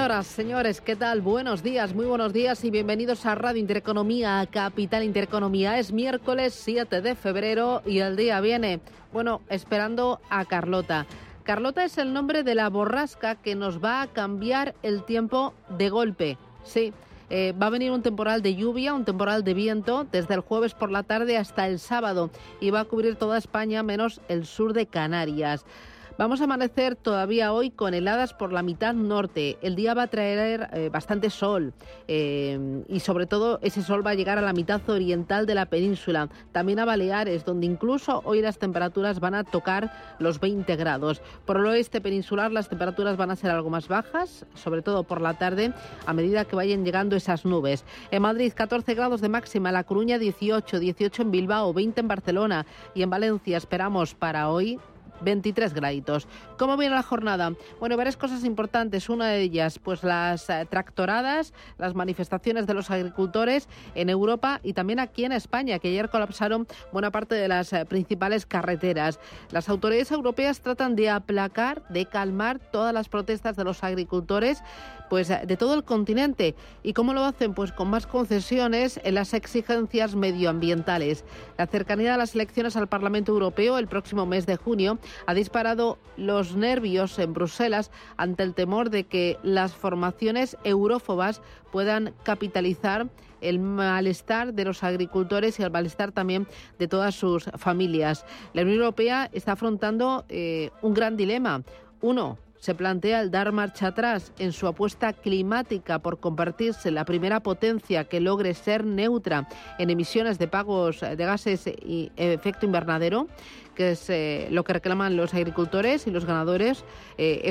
Señoras, señores, ¿qué tal? Buenos días, muy buenos días y bienvenidos a Radio Intereconomía, Capital Intereconomía. Es miércoles 7 de febrero y el día viene, bueno, esperando a Carlota. Carlota es el nombre de la borrasca que nos va a cambiar el tiempo de golpe. Sí, eh, va a venir un temporal de lluvia, un temporal de viento desde el jueves por la tarde hasta el sábado y va a cubrir toda España menos el sur de Canarias. Vamos a amanecer todavía hoy con heladas por la mitad norte. El día va a traer eh, bastante sol eh, y sobre todo ese sol va a llegar a la mitad oriental de la península, también a Baleares, donde incluso hoy las temperaturas van a tocar los 20 grados. Por el oeste peninsular las temperaturas van a ser algo más bajas, sobre todo por la tarde, a medida que vayan llegando esas nubes. En Madrid 14 grados de máxima, La Coruña 18, 18 en Bilbao, 20 en Barcelona y en Valencia esperamos para hoy 23 graditos. ¿Cómo viene la jornada? Bueno, varias cosas importantes. Una de ellas, pues las eh, tractoradas, las manifestaciones de los agricultores en Europa y también aquí en España, que ayer colapsaron buena parte de las eh, principales carreteras. Las autoridades europeas tratan de aplacar, de calmar todas las protestas de los agricultores pues eh, de todo el continente. ¿Y cómo lo hacen? Pues con más concesiones en las exigencias medioambientales. La cercanía de las elecciones al Parlamento Europeo el próximo mes de junio ha disparado los nervios en Bruselas ante el temor de que las formaciones eurófobas puedan capitalizar el malestar de los agricultores y el malestar también de todas sus familias. La Unión Europea está afrontando eh, un gran dilema. Uno, se plantea el dar marcha atrás en su apuesta climática por convertirse en la primera potencia que logre ser neutra en emisiones de pagos de gases y efecto invernadero que es eh, lo que reclaman los agricultores y los ganadores, eh,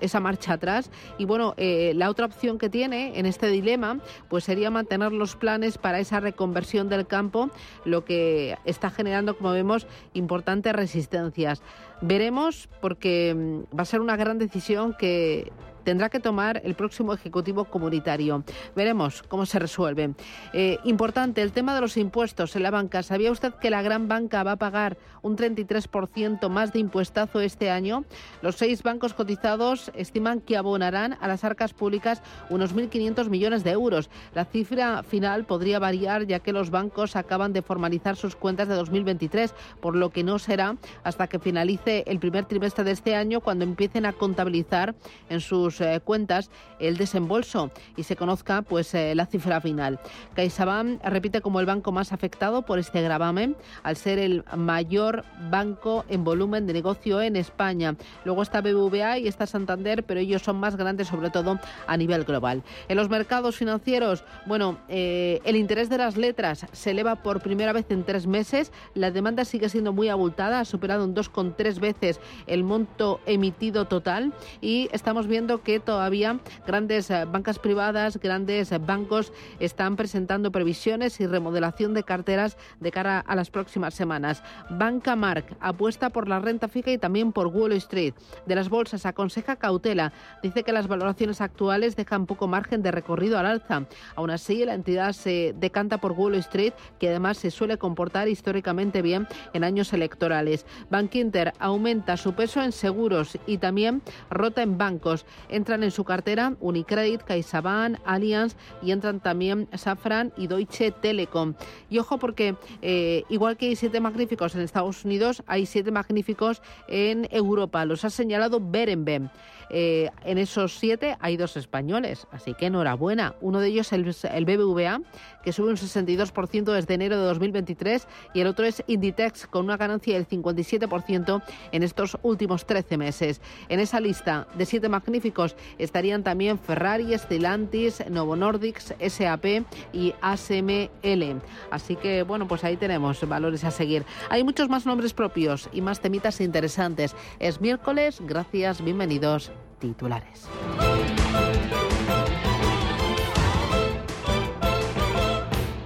esa marcha atrás. Y bueno, eh, la otra opción que tiene en este dilema, pues sería mantener los planes para esa reconversión del campo, lo que está generando, como vemos, importantes resistencias. Veremos porque mm, va a ser una gran decisión que tendrá que tomar el próximo Ejecutivo Comunitario. Veremos cómo se resuelve. Eh, importante, el tema de los impuestos en la banca. ¿Sabía usted que la gran banca va a pagar un 33% más de impuestazo este año? Los seis bancos cotizados estiman que abonarán a las arcas públicas unos 1.500 millones de euros. La cifra final podría variar ya que los bancos acaban de formalizar sus cuentas de 2023, por lo que no será hasta que finalice el primer trimestre de este año cuando empiecen a contabilizar en sus eh, cuentas el desembolso y se conozca pues eh, la cifra final. CaixaBank repite como el banco más afectado por este gravamen al ser el mayor banco en volumen de negocio en España. Luego está BBVA y está Santander, pero ellos son más grandes sobre todo a nivel global. En los mercados financieros, bueno, eh, el interés de las letras se eleva por primera vez en tres meses. La demanda sigue siendo muy abultada, ha superado un 2,3 veces el monto emitido total y estamos viendo que todavía grandes eh, bancas privadas, grandes eh, bancos están presentando previsiones y remodelación de carteras de cara a las próximas semanas. Banca Mark apuesta por la renta fija y también por Wall Street. De las bolsas aconseja cautela. Dice que las valoraciones actuales dejan poco margen de recorrido al alza. Aún así, la entidad se decanta por Wall Street, que además se suele comportar históricamente bien en años electorales. Bank Inter aumenta su peso en seguros y también rota en bancos. Entran en su cartera Unicredit, CaixaBank, Allianz y entran también Safran y Deutsche Telekom. Y ojo porque eh, igual que hay siete magníficos en Estados Unidos, hay siete magníficos en Europa. Los ha señalado Berenben. Eh, en esos siete hay dos españoles, así que enhorabuena. Uno de ellos es el, BBVA, que sube un 62% desde enero de 2023, y el otro es Inditex, con una ganancia del 57% en estos últimos 13 meses. En esa lista de siete magníficos estarían también Ferrari, Stellantis, Novo Nordics, SAP y ASML. Así que, bueno, pues ahí tenemos valores a seguir. Hay muchos más nombres propios y más temitas interesantes. Es miércoles, gracias, bienvenidos titulares.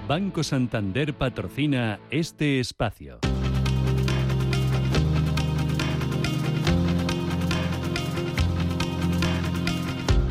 Banco Santander patrocina este espacio.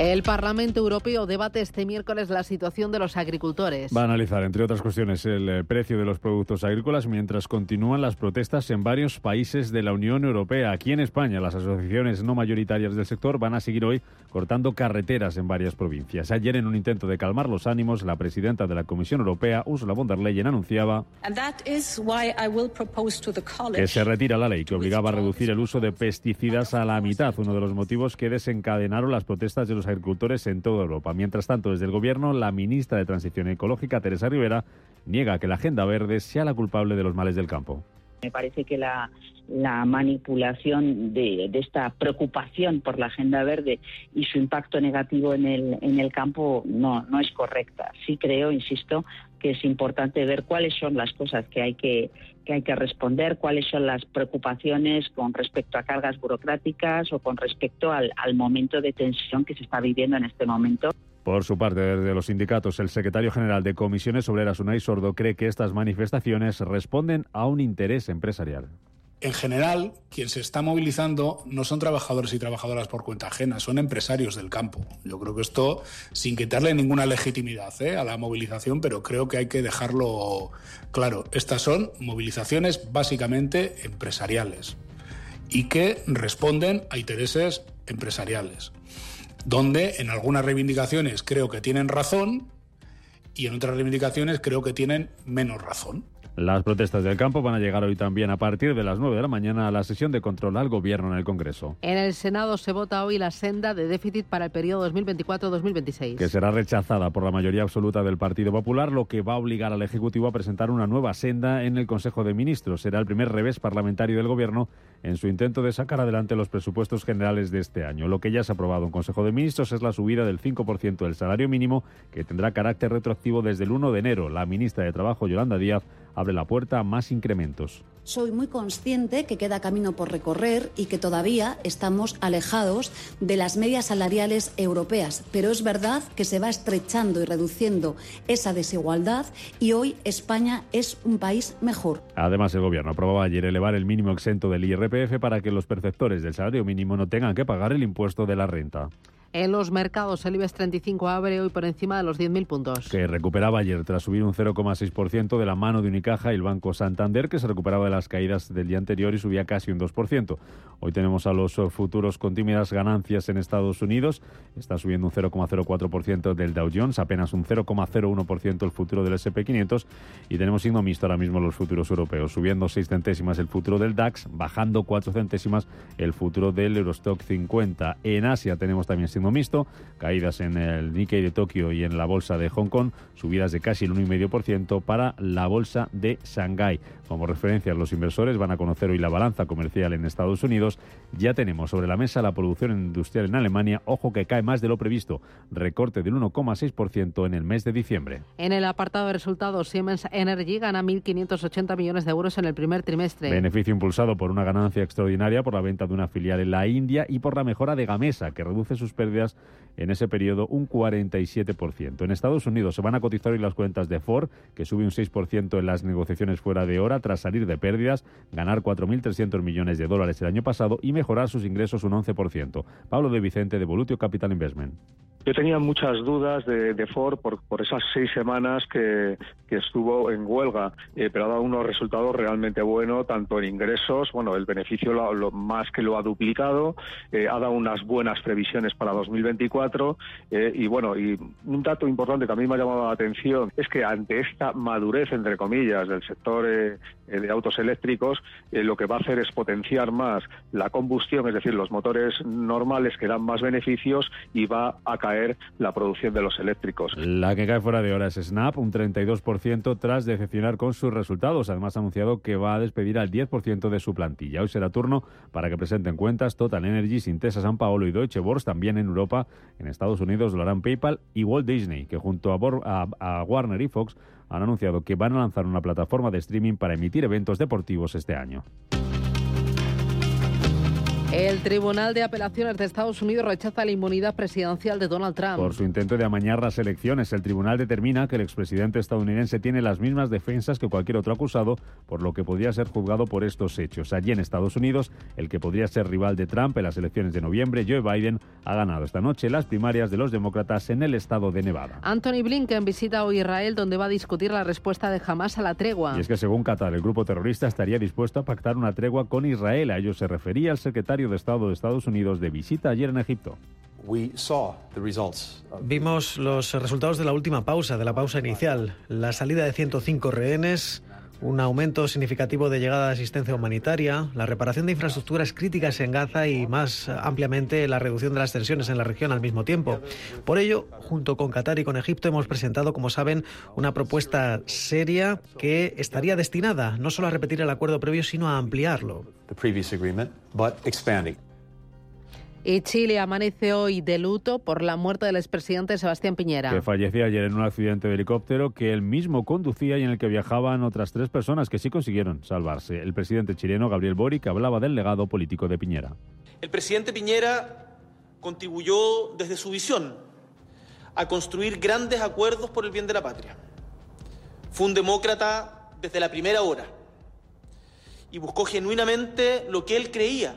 El Parlamento Europeo debate este miércoles la situación de los agricultores. Va a analizar, entre otras cuestiones, el eh, precio de los productos agrícolas mientras continúan las protestas en varios países de la Unión Europea. Aquí en España, las asociaciones no mayoritarias del sector van a seguir hoy cortando carreteras en varias provincias. Ayer, en un intento de calmar los ánimos, la presidenta de la Comisión Europea, Ursula von der Leyen, anunciaba que se retira la ley que obligaba a reducir el uso de pesticidas a la mitad, uno de los motivos que desencadenaron las protestas de los agricultores en toda Europa. Mientras tanto, desde el Gobierno, la ministra de Transición Ecológica, Teresa Rivera, niega que la Agenda Verde sea la culpable de los males del campo. Me parece que la, manipulación de, esta preocupación por la agenda verde y su impacto negativo en el, en el campo no, no es correcta. Sí creo, insisto, que es importante ver cuáles son las cosas que hay que, que hay que responder, cuáles son las preocupaciones con respecto a cargas burocráticas o con respecto al, al momento de tensión que se está viviendo en este momento. Por su parte, desde los sindicatos, el secretario general de Comisiones Obreras, Unai Sordo, cree que estas manifestaciones responden a un interés empresarial. En general, quien se está movilizando no son trabajadores y trabajadoras por cuenta ajena, son empresarios del campo. Yo creo que esto, sin quitarle ninguna legitimidad ¿eh? a la movilización, pero creo que hay que dejarlo claro. Estas son movilizaciones básicamente empresariales y que responden a intereses empresariales donde en algunas reivindicaciones creo que tienen razón y en otras reivindicaciones creo que tienen menos razón. Las protestas del campo van a llegar hoy también a partir de las 9 de la mañana a la sesión de control al gobierno en el Congreso. En el Senado se vota hoy la senda de déficit para el periodo 2024-2026. Que será rechazada por la mayoría absoluta del Partido Popular, lo que va a obligar al Ejecutivo a presentar una nueva senda en el Consejo de Ministros. Será el primer revés parlamentario del gobierno en su intento de sacar adelante los presupuestos generales de este año. Lo que ya se ha aprobado en Consejo de Ministros es la subida del 5% del salario mínimo, que tendrá carácter retroactivo desde el 1 de enero. La ministra de Trabajo, Yolanda Díaz, abre la puerta a más incrementos. Soy muy consciente que queda camino por recorrer y que todavía estamos alejados de las medias salariales europeas, pero es verdad que se va estrechando y reduciendo esa desigualdad y hoy España es un país mejor. Además, el Gobierno aprobaba ayer elevar el mínimo exento del IRPF para que los perceptores del salario mínimo no tengan que pagar el impuesto de la renta. En los mercados, el IBEX 35 abre hoy por encima de los 10.000 puntos. Que recuperaba ayer tras subir un 0,6% de la mano de Unicaja y el Banco Santander, que se recuperaba de las caídas del día anterior y subía casi un 2%. Hoy tenemos a los futuros con tímidas ganancias en Estados Unidos. Está subiendo un 0,04% del Dow Jones, apenas un 0,01% el futuro del SP500. Y tenemos signo mixto ahora mismo los futuros europeos, subiendo 6 centésimas el futuro del DAX, bajando 4 centésimas el futuro del Eurostock 50. En Asia tenemos también mixto, caídas en el Nikkei de Tokio y en la bolsa de Hong Kong, subidas de casi el 1,5% para la bolsa de Shanghái. Como referencia, los inversores van a conocer hoy la balanza comercial en Estados Unidos. Ya tenemos sobre la mesa la producción industrial en Alemania. Ojo que cae más de lo previsto. Recorte del 1,6% en el mes de diciembre. En el apartado de resultados, Siemens Energy gana 1.580 millones de euros en el primer trimestre. Beneficio impulsado por una ganancia extraordinaria por la venta de una filial en la India y por la mejora de Gamesa, que reduce sus pérdidas en ese periodo un 47%. En Estados Unidos se van a cotizar hoy las cuentas de Ford, que sube un 6% en las negociaciones fuera de hora tras salir de pérdidas, ganar 4.300 millones de dólares el año pasado y mejorar sus ingresos un 11%. Pablo de Vicente de Volutio Capital Investment. Yo tenía muchas dudas de, Ford por, por, esas seis semanas que, estuvo en huelga, eh, pero ha dado unos resultados realmente buenos, tanto en ingresos, bueno, el beneficio lo, más que lo ha duplicado, eh, ha dado unas buenas previsiones para 2024 eh, y bueno, y un dato importante que a mí me ha llamado la atención es que ante esta madurez, entre comillas, del sector de autos eléctricos, lo que va a hacer es potenciar más la combustión, es decir, los motores normales que dan más beneficios y va a la producción de los eléctricos. La que cae fuera de hora es Snap, un 32% tras decepcionar con sus resultados. Además ha anunciado que va a despedir al 10% de su plantilla. Hoy será turno para que presenten cuentas Total Energy, Sintesa San Paolo y Deutsche Börse también en Europa. En Estados Unidos lo harán PayPal y Walt Disney, que junto a Warner y Fox han anunciado que van a lanzar una plataforma de streaming para emitir eventos deportivos este año. El Tribunal de Apelaciones de Estados Unidos rechaza la inmunidad presidencial de Donald Trump. Por su intento de amañar las elecciones, el tribunal determina que el expresidente estadounidense tiene las mismas defensas que cualquier otro acusado, por lo que podría ser juzgado por estos hechos. Allí en Estados Unidos, el que podría ser rival de Trump en las elecciones de noviembre, Joe Biden, ha ganado esta noche las primarias de los demócratas en el estado de Nevada. Anthony Blinken visita hoy Israel, donde va a discutir la respuesta de Hamas a la tregua. Y es que según Qatar, el grupo terrorista estaría dispuesto a pactar una tregua con Israel. A ello se refería el secretario de Estado de Estados Unidos de visita ayer en Egipto. Vimos los resultados de la última pausa, de la pausa inicial. La salida de 105 rehenes, un aumento significativo de llegada de asistencia humanitaria, la reparación de infraestructuras críticas en Gaza y más ampliamente la reducción de las tensiones en la región al mismo tiempo. Por ello, junto con Qatar y con Egipto hemos presentado, como saben, una propuesta seria que estaría destinada no solo a repetir el acuerdo previo, sino a ampliarlo. Y Chile amanece hoy de luto por la muerte del expresidente Sebastián Piñera. Que falleció ayer en un accidente de helicóptero que él mismo conducía y en el que viajaban otras tres personas que sí consiguieron salvarse. El presidente chileno Gabriel Boric hablaba del legado político de Piñera. El presidente Piñera contribuyó desde su visión a construir grandes acuerdos por el bien de la patria. Fue un demócrata desde la primera hora y buscó genuinamente lo que él creía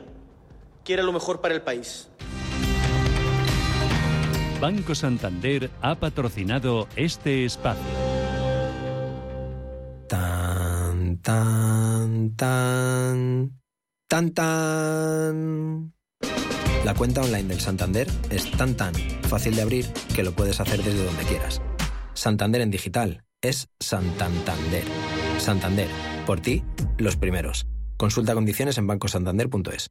que era lo mejor para el país. Banco Santander ha patrocinado este espacio. Tan, tan, tan, tan, tan. La cuenta online del Santander es tan, tan fácil de abrir que lo puedes hacer desde donde quieras. Santander en digital es Santander. Santander, por ti, los primeros. Consulta condiciones en bancosantander.es.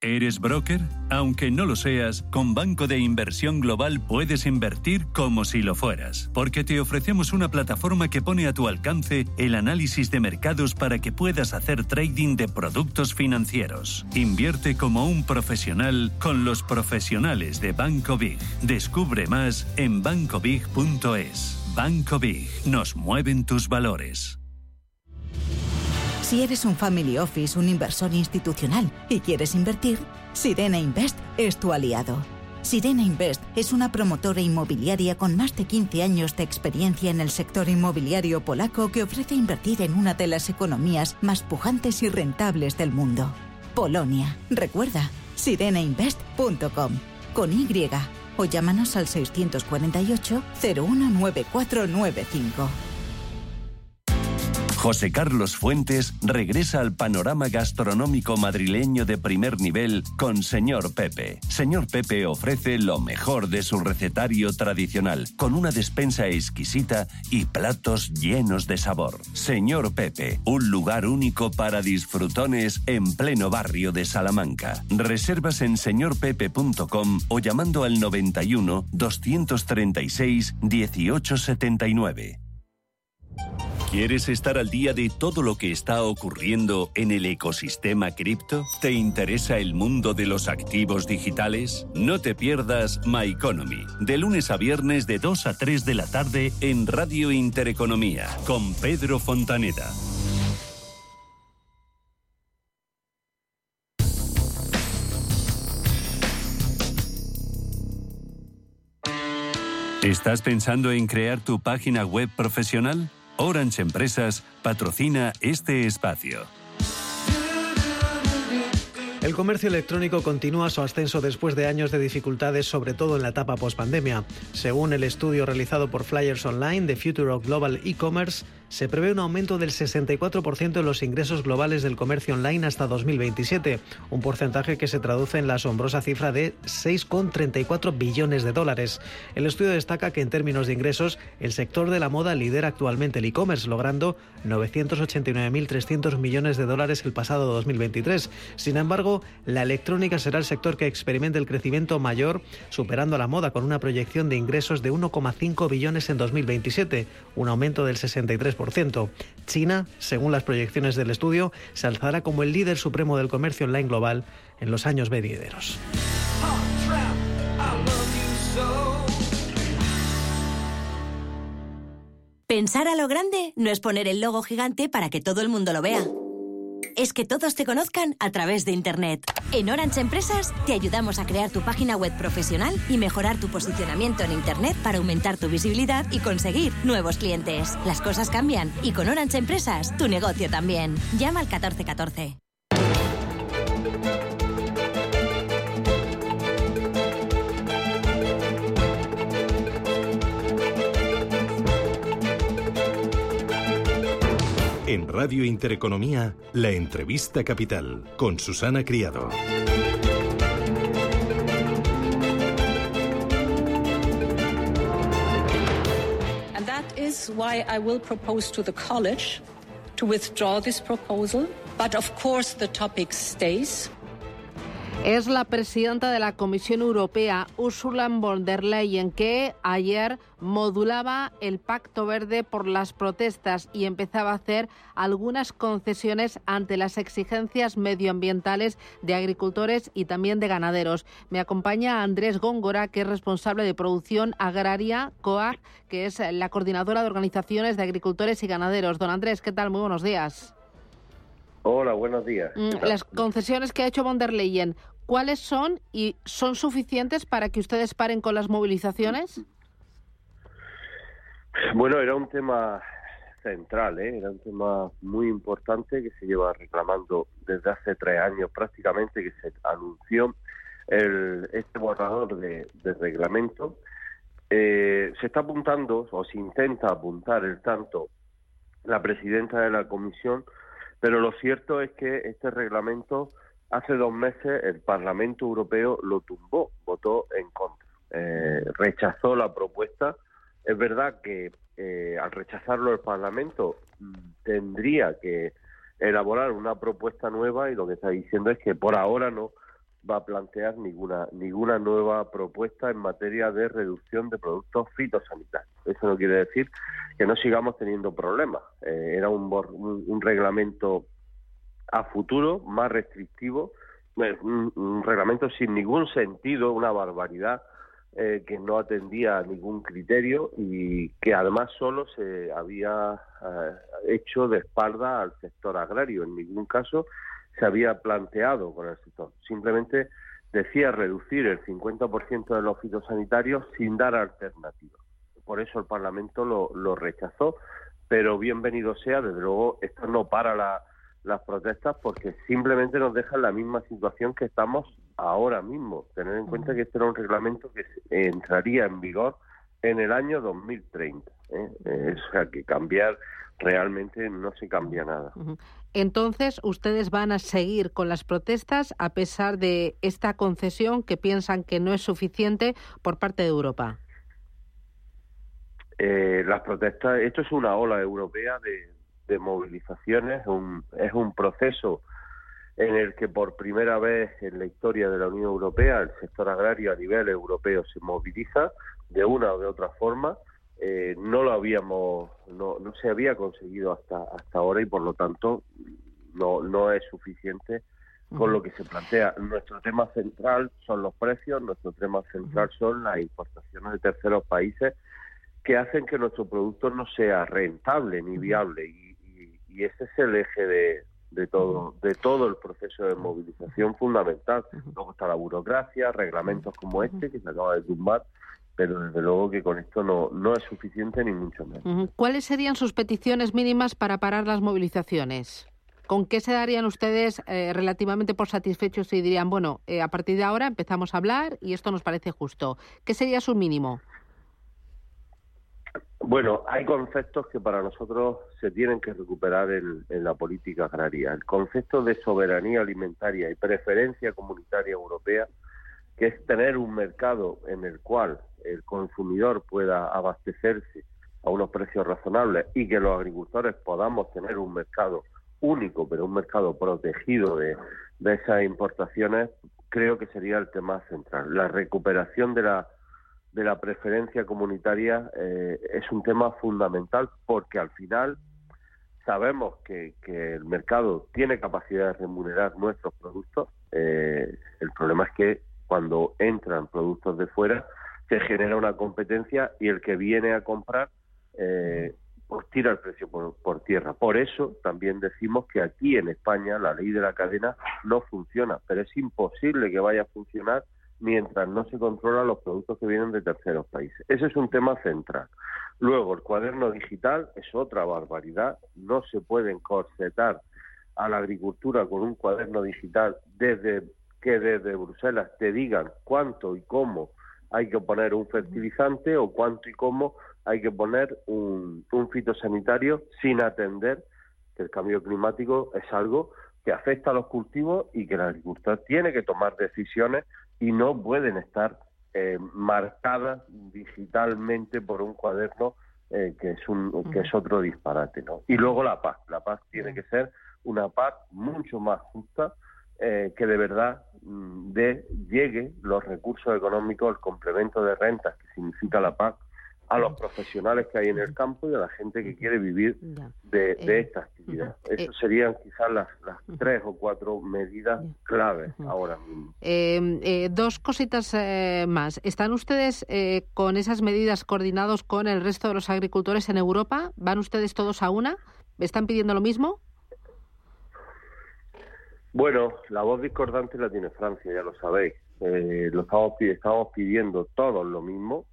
¿Eres broker? Aunque no lo seas, con Banco de Inversión Global puedes invertir como si lo fueras, porque te ofrecemos una plataforma que pone a tu alcance el análisis de mercados para que puedas hacer trading de productos financieros. Invierte como un profesional con los profesionales de Banco Big. Descubre más en bancobig.es. Banco Big, nos mueven tus valores. Si eres un family office, un inversor institucional y quieres invertir, Sirena Invest es tu aliado. Sirena Invest es una promotora inmobiliaria con más de 15 años de experiencia en el sector inmobiliario polaco que ofrece invertir en una de las economías más pujantes y rentables del mundo. Polonia. Recuerda, sirenainvest.com. Con Y. O llámanos al 648 019495. José Carlos Fuentes regresa al panorama gastronómico madrileño de primer nivel con Señor Pepe. Señor Pepe ofrece lo mejor de su recetario tradicional, con una despensa exquisita y platos llenos de sabor. Señor Pepe, un lugar único para disfrutones en pleno barrio de Salamanca. Reservas en señorpepe.com o llamando al 91 236 1879. ¿Quieres estar al día de todo lo que está ocurriendo en el ecosistema cripto? ¿Te interesa el mundo de los activos digitales? No te pierdas My Economy, de lunes a viernes de 2 a 3 de la tarde en Radio Intereconomía, con Pedro Fontaneda. ¿Estás pensando en crear tu página web profesional? Orange Empresas patrocina este espacio. El comercio electrónico continúa su ascenso después de años de dificultades, sobre todo en la etapa post-pandemia. Según el estudio realizado por Flyers Online, The Future of Global E-Commerce, se prevé un aumento del 64% en los ingresos globales del comercio online hasta 2027, un porcentaje que se traduce en la asombrosa cifra de 6,34 billones de dólares. El estudio destaca que en términos de ingresos, el sector de la moda lidera actualmente el e-commerce, logrando 989.300 millones de dólares el pasado 2023. Sin embargo, la electrónica será el sector que experimente el crecimiento mayor, superando a la moda con una proyección de ingresos de 1,5 billones en 2027, un aumento del 63%. China, según las proyecciones del estudio, se alzará como el líder supremo del comercio online global en los años venideros. Pensar a lo grande no es poner el logo gigante para que todo el mundo lo vea es que todos te conozcan a través de Internet. En Orange Empresas te ayudamos a crear tu página web profesional y mejorar tu posicionamiento en Internet para aumentar tu visibilidad y conseguir nuevos clientes. Las cosas cambian y con Orange Empresas tu negocio también. Llama al 1414. En Radio Intereconomía, la entrevista capital con Susana Criado. And that is why I will propose to the college to withdraw this proposal. But of course, the topic stays. Es la presidenta de la Comisión Europea, Ursula von der Leyen, que ayer modulaba el Pacto Verde por las protestas y empezaba a hacer algunas concesiones ante las exigencias medioambientales de agricultores y también de ganaderos. Me acompaña Andrés Góngora, que es responsable de producción agraria COAG, que es la coordinadora de organizaciones de agricultores y ganaderos. Don Andrés, ¿qué tal? Muy buenos días. Hola, buenos días. Mm, las concesiones que ha hecho von der Leyen, ¿cuáles son y son suficientes para que ustedes paren con las movilizaciones? Bueno, era un tema central, ¿eh? era un tema muy importante que se lleva reclamando desde hace tres años prácticamente, que se anunció el, este borrador de, reglamento. Eh, se está apuntando, o se intenta apuntar el tanto, la presidenta de la comisión pero lo cierto es que este reglamento, hace dos meses el Parlamento Europeo lo tumbó, votó en contra, eh, rechazó la propuesta. Es verdad que eh, al rechazarlo el Parlamento mm, tendría que elaborar una propuesta nueva y lo que está diciendo es que por ahora no va a plantear ninguna ninguna nueva propuesta en materia de reducción de productos fitosanitarios. Eso no quiere decir que no sigamos teniendo problemas. Eh, era un, un, reglamento a futuro más restrictivo, eh, un, reglamento sin ningún sentido, una barbaridad eh, que no atendía a ningún criterio y que además solo se había hecho de espalda al sector agrario. En ningún caso se había planteado con el sector. Simplemente decía reducir el 50% de los fitosanitarios sin dar alternativas por eso el Parlamento lo, rechazó. Pero bienvenido sea, desde luego, esto no para las protestas porque simplemente nos deja en la misma situación que estamos ahora mismo. Tener en cuenta que este era un reglamento que entraría en vigor en el año 2030. ¿eh? O sea, que cambiar realmente no se cambia nada. Entonces, ustedes van a seguir con las protestas a pesar de esta concesión que piensan que no es suficiente por parte de Europa eh, las protestas, esto es una ola europea de, movilizaciones, un, es un proceso en el que por primera vez en la historia de la Unión Europea el sector agrario a nivel europeo se moviliza de una o de otra forma. Eh, no lo habíamos, no, no se había conseguido hasta hasta ahora y por lo tanto no, no es suficiente con lo que se plantea. Nuestro tema central son los precios, nuestro tema central son las importaciones de terceros países que hacen que nuestro producto no sea rentable ni viable. Y, ese es el eje de, todo de todo el proceso de movilización fundamental. Luego está la burocracia, reglamentos como este que se acaba de tumbar, pero desde luego que con esto no, no es suficiente ni mucho menos. ¿Cuáles serían sus peticiones mínimas para parar las movilizaciones? ¿Con qué se darían ustedes eh, relativamente por satisfechos y dirían, bueno, eh, a partir de ahora empezamos a hablar y esto nos parece justo? ¿Qué sería su mínimo? Bueno, hay conceptos que para nosotros se tienen que recuperar en, la política agraria. El concepto de soberanía alimentaria y preferencia comunitaria europea, que es tener un mercado en el cual el consumidor pueda abastecerse a unos precios razonables y que los agricultores podamos tener un mercado único, pero un mercado protegido de, de esas importaciones, creo que sería el tema central. La recuperación de la de la preferencia comunitaria eh, es un tema fundamental porque al final sabemos que, el mercado tiene capacidad de remunerar nuestros productos. Eh, el problema es que cuando entran productos de fuera se genera una competencia y el que viene a comprar eh, pues tira el precio por, por, tierra. Por eso también decimos que aquí en España la ley de la cadena no funciona, pero es imposible que vaya a funcionar mientras no se controlan los productos que vienen de terceros países. Ese es un tema central. Luego, el cuaderno digital es otra barbaridad. No se puede encorsetar a la agricultura con un cuaderno digital desde que desde Bruselas te digan cuánto y cómo hay que poner un fertilizante o cuánto y cómo hay que poner un, un fitosanitario sin atender que el cambio climático es algo que afecta a los cultivos y que el agricultor tiene que tomar decisiones y no pueden estar eh, marcadas digitalmente por un cuaderno eh, que es un que es otro disparate no y luego la paz. La paz tiene que ser una paz mucho más justa eh, que de verdad de llegue los recursos económicos el complemento de rentas que significa la paz a los profesionales que hay en el campo y a la gente que quiere vivir de, eh, esta actividad. Esas serían quizás las, tres o cuatro medidas claves ahora mismo. Em, eh, dos cositas eh, más. ¿Están ustedes con esas medidas coordinados con el resto de los agricultores en Europa? ¿Van ustedes todos a una? ¿Están pidiendo lo mismo? Bueno, la voz discordante la tiene Francia, ya lo sabéis. lo estamos, estamos pidiendo todos lo mismo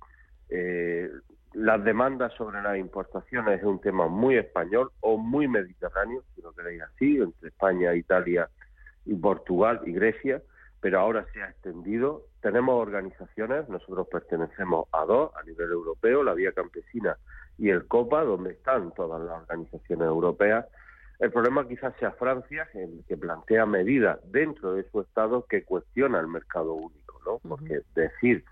eh, las demandas sobre las importaciones es un tema muy español o muy mediterráneo, si lo queréis así, entre España, Italia y Portugal y Grecia, pero ahora se ha extendido. Tenemos organizaciones, nosotros pertenecemos a dos a nivel europeo, la Vía Campesina y el COPA, donde están todas las organizaciones europeas. El problema quizás sea Francia, que plantea medidas dentro de su Estado que cuestiona el mercado único, ¿no? Porque decir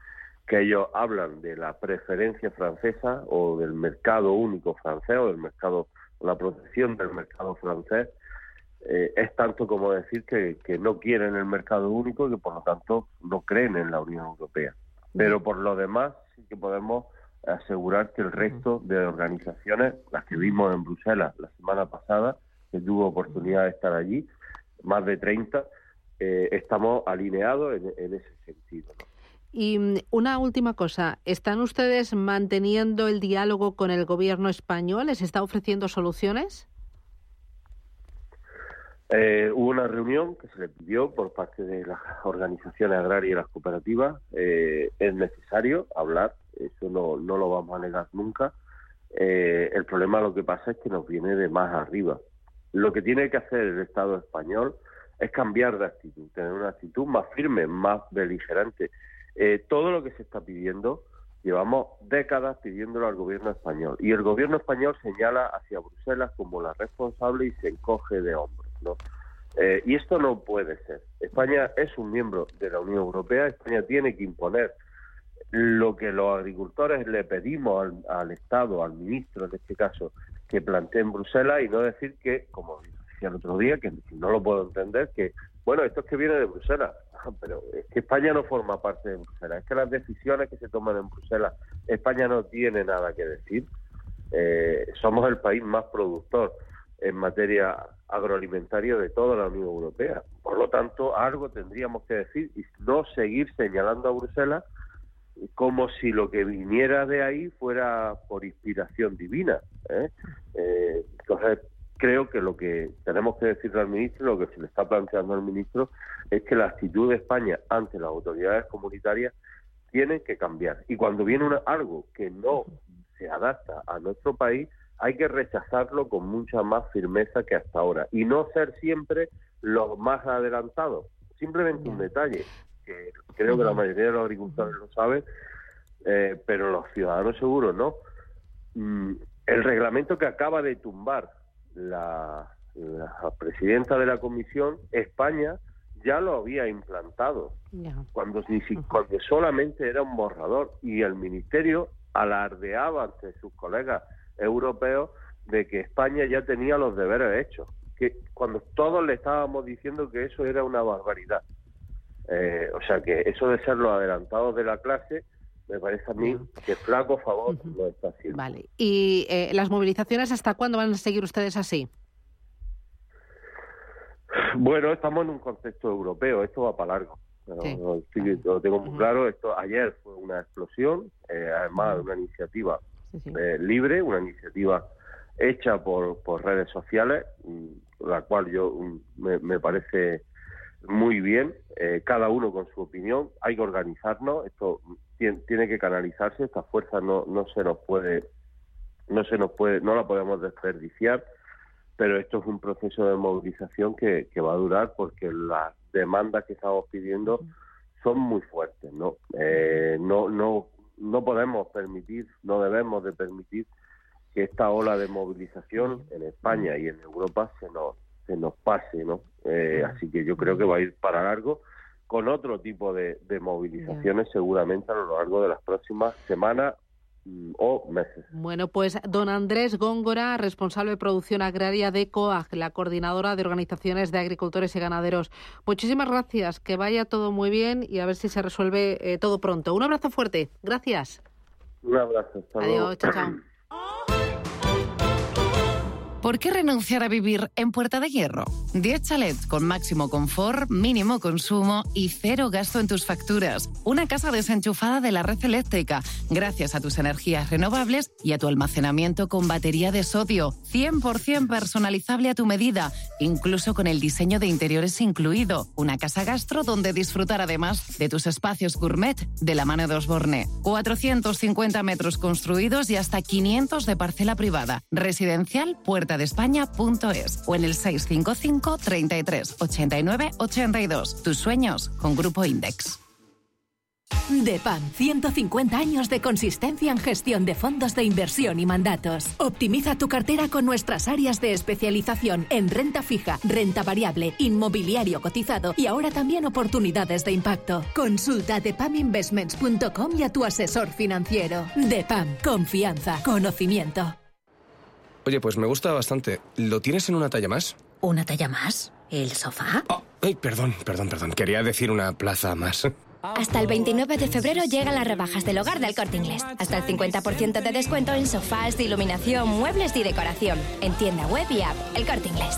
que ellos hablan de la preferencia francesa o del mercado único francés o del mercado, la protección del mercado francés, eh, es tanto como decir que, que, no quieren el mercado único y que por lo tanto no creen en la Unión Europea. Pero por lo demás sí que podemos asegurar que el resto de organizaciones, las que vimos en Bruselas la semana pasada, que tuvo oportunidad de estar allí, más de 30, eh, estamos alineados en, en ese sentido. ¿no? Y mm, una última cosa, ¿están ustedes manteniendo el diálogo con el gobierno español? ¿Les está ofreciendo soluciones? Eh, hubo una reunión que se le pidió por parte de las organizaciones agrarias y las cooperativas. Eh, es necesario hablar, eso no, no lo vamos a negar nunca. Eh, el problema lo que pasa es que nos viene de más arriba. Lo que tiene que hacer el Estado español es cambiar de actitud, tener una actitud más firme, más beligerante eh, todo lo que se está pidiendo, llevamos décadas pidiéndolo al gobierno español. Y el gobierno español señala hacia Bruselas como la responsable y se encoge de hombros. ¿no? Eh, y esto no puede ser. España es un miembro de la Unión Europea, España tiene que imponer lo que los agricultores le pedimos al, al Estado, al ministro en este caso, que plantee en Bruselas y no decir que, como decía el otro día, que no lo puedo entender, que, bueno, esto es que viene de Bruselas pero es que España no forma parte de Bruselas. Es que las decisiones que se toman en Bruselas, España no tiene nada que decir. Eh, somos el país más productor en materia agroalimentaria de toda la Unión Europea. Por lo tanto, algo tendríamos que decir y no seguir señalando a Bruselas como si lo que viniera de ahí fuera por inspiración divina. ¿eh? Eh, entonces, creo que lo que tenemos que decirle al ministro, lo que se le está planteando al ministro, es que la actitud de España ante las autoridades comunitarias tiene que cambiar. Y cuando viene algo que no se adapta a nuestro país, hay que rechazarlo con mucha más firmeza que hasta ahora y no ser siempre los más adelantados. Simplemente un detalle, que creo que la mayoría de los agricultores lo saben, eh, pero los ciudadanos seguros no. Mm, el reglamento que acaba de tumbar la, presidenta de la comisión, España ya lo había implantado cuando, cuando solamente era un borrador y el ministerio alardeaba ante sus colegas europeos de que España ya tenía los deberes hechos, que cuando todos le estábamos diciendo que eso era una barbaridad. Eh, o sea que eso de ser los adelantados de la clase me parece a mí que flaco favor no está haciendo. Vale. ¿Y eh, las movilizaciones hasta cuándo van a seguir ustedes así? Bueno, estamos en un contexto europeo, esto va para largo. lo tengo muy claro. Esto ayer fue una explosión, eh, además de una iniciativa eh, libre, una iniciativa hecha por, por redes sociales, mm, la cual yo mm, me, parece muy bien, eh, cada uno con su opinión, hay que organizarnos, esto tiene, que canalizarse, esta fuerza no, no se nos puede, no se nos puede, no la podemos desperdiciar, pero esto es un proceso de movilización que, que va a durar porque las demandas que estamos pidiendo son muy fuertes, ¿no? Eh, no, no no podemos permitir, no debemos de permitir que esta ola de movilización en España y en Europa se nos, se nos pase, ¿no? Eh, así que yo creo que va a ir para largo con otro tipo de, de movilizaciones seguramente a lo largo de las próximas semanas mm, o meses. Bueno, pues don Andrés Góngora, responsable de producción agraria de COAG, la coordinadora de organizaciones de agricultores y ganaderos. Muchísimas gracias, que vaya todo muy bien y a ver si se resuelve eh, todo pronto. Un abrazo fuerte, gracias. Un abrazo. Adiós, chao, chao. ¿Por qué renunciar a vivir en Puerta de Hierro? 10 chalets con máximo confort, mínimo consumo y cero gasto en tus facturas. Una casa desenchufada de la red eléctrica, gracias a tus energías renovables y a tu almacenamiento con batería de sodio. 100% personalizable a tu medida, incluso con el diseño de interiores incluido. Una casa gastro donde disfrutar además de tus espacios gourmet de la mano de Osborne. 450 metros construidos y hasta 500 de parcela privada. Residencial Puerta de España.es o en el 655 33 89 82. Tus sueños con Grupo Index. DEPAM, 150 años de consistencia en gestión de fondos de inversión y mandatos. Optimiza tu cartera con nuestras áreas de especialización en renta fija, renta variable, inmobiliario cotizado y ahora también oportunidades de impacto. Consulta depaminvestments.com y a tu asesor financiero. DEPAM, confianza, conocimiento. Oye, pues me gusta bastante. ¿Lo tienes en una talla más? ¿Una talla más? ¿El sofá? Oh, ay, perdón, perdón, perdón. Quería decir una plaza más. Hasta el 29 de febrero llegan las rebajas del hogar del corte inglés. Hasta el 50% de descuento en sofás, iluminación, muebles y decoración. En tienda web y app, el corte inglés.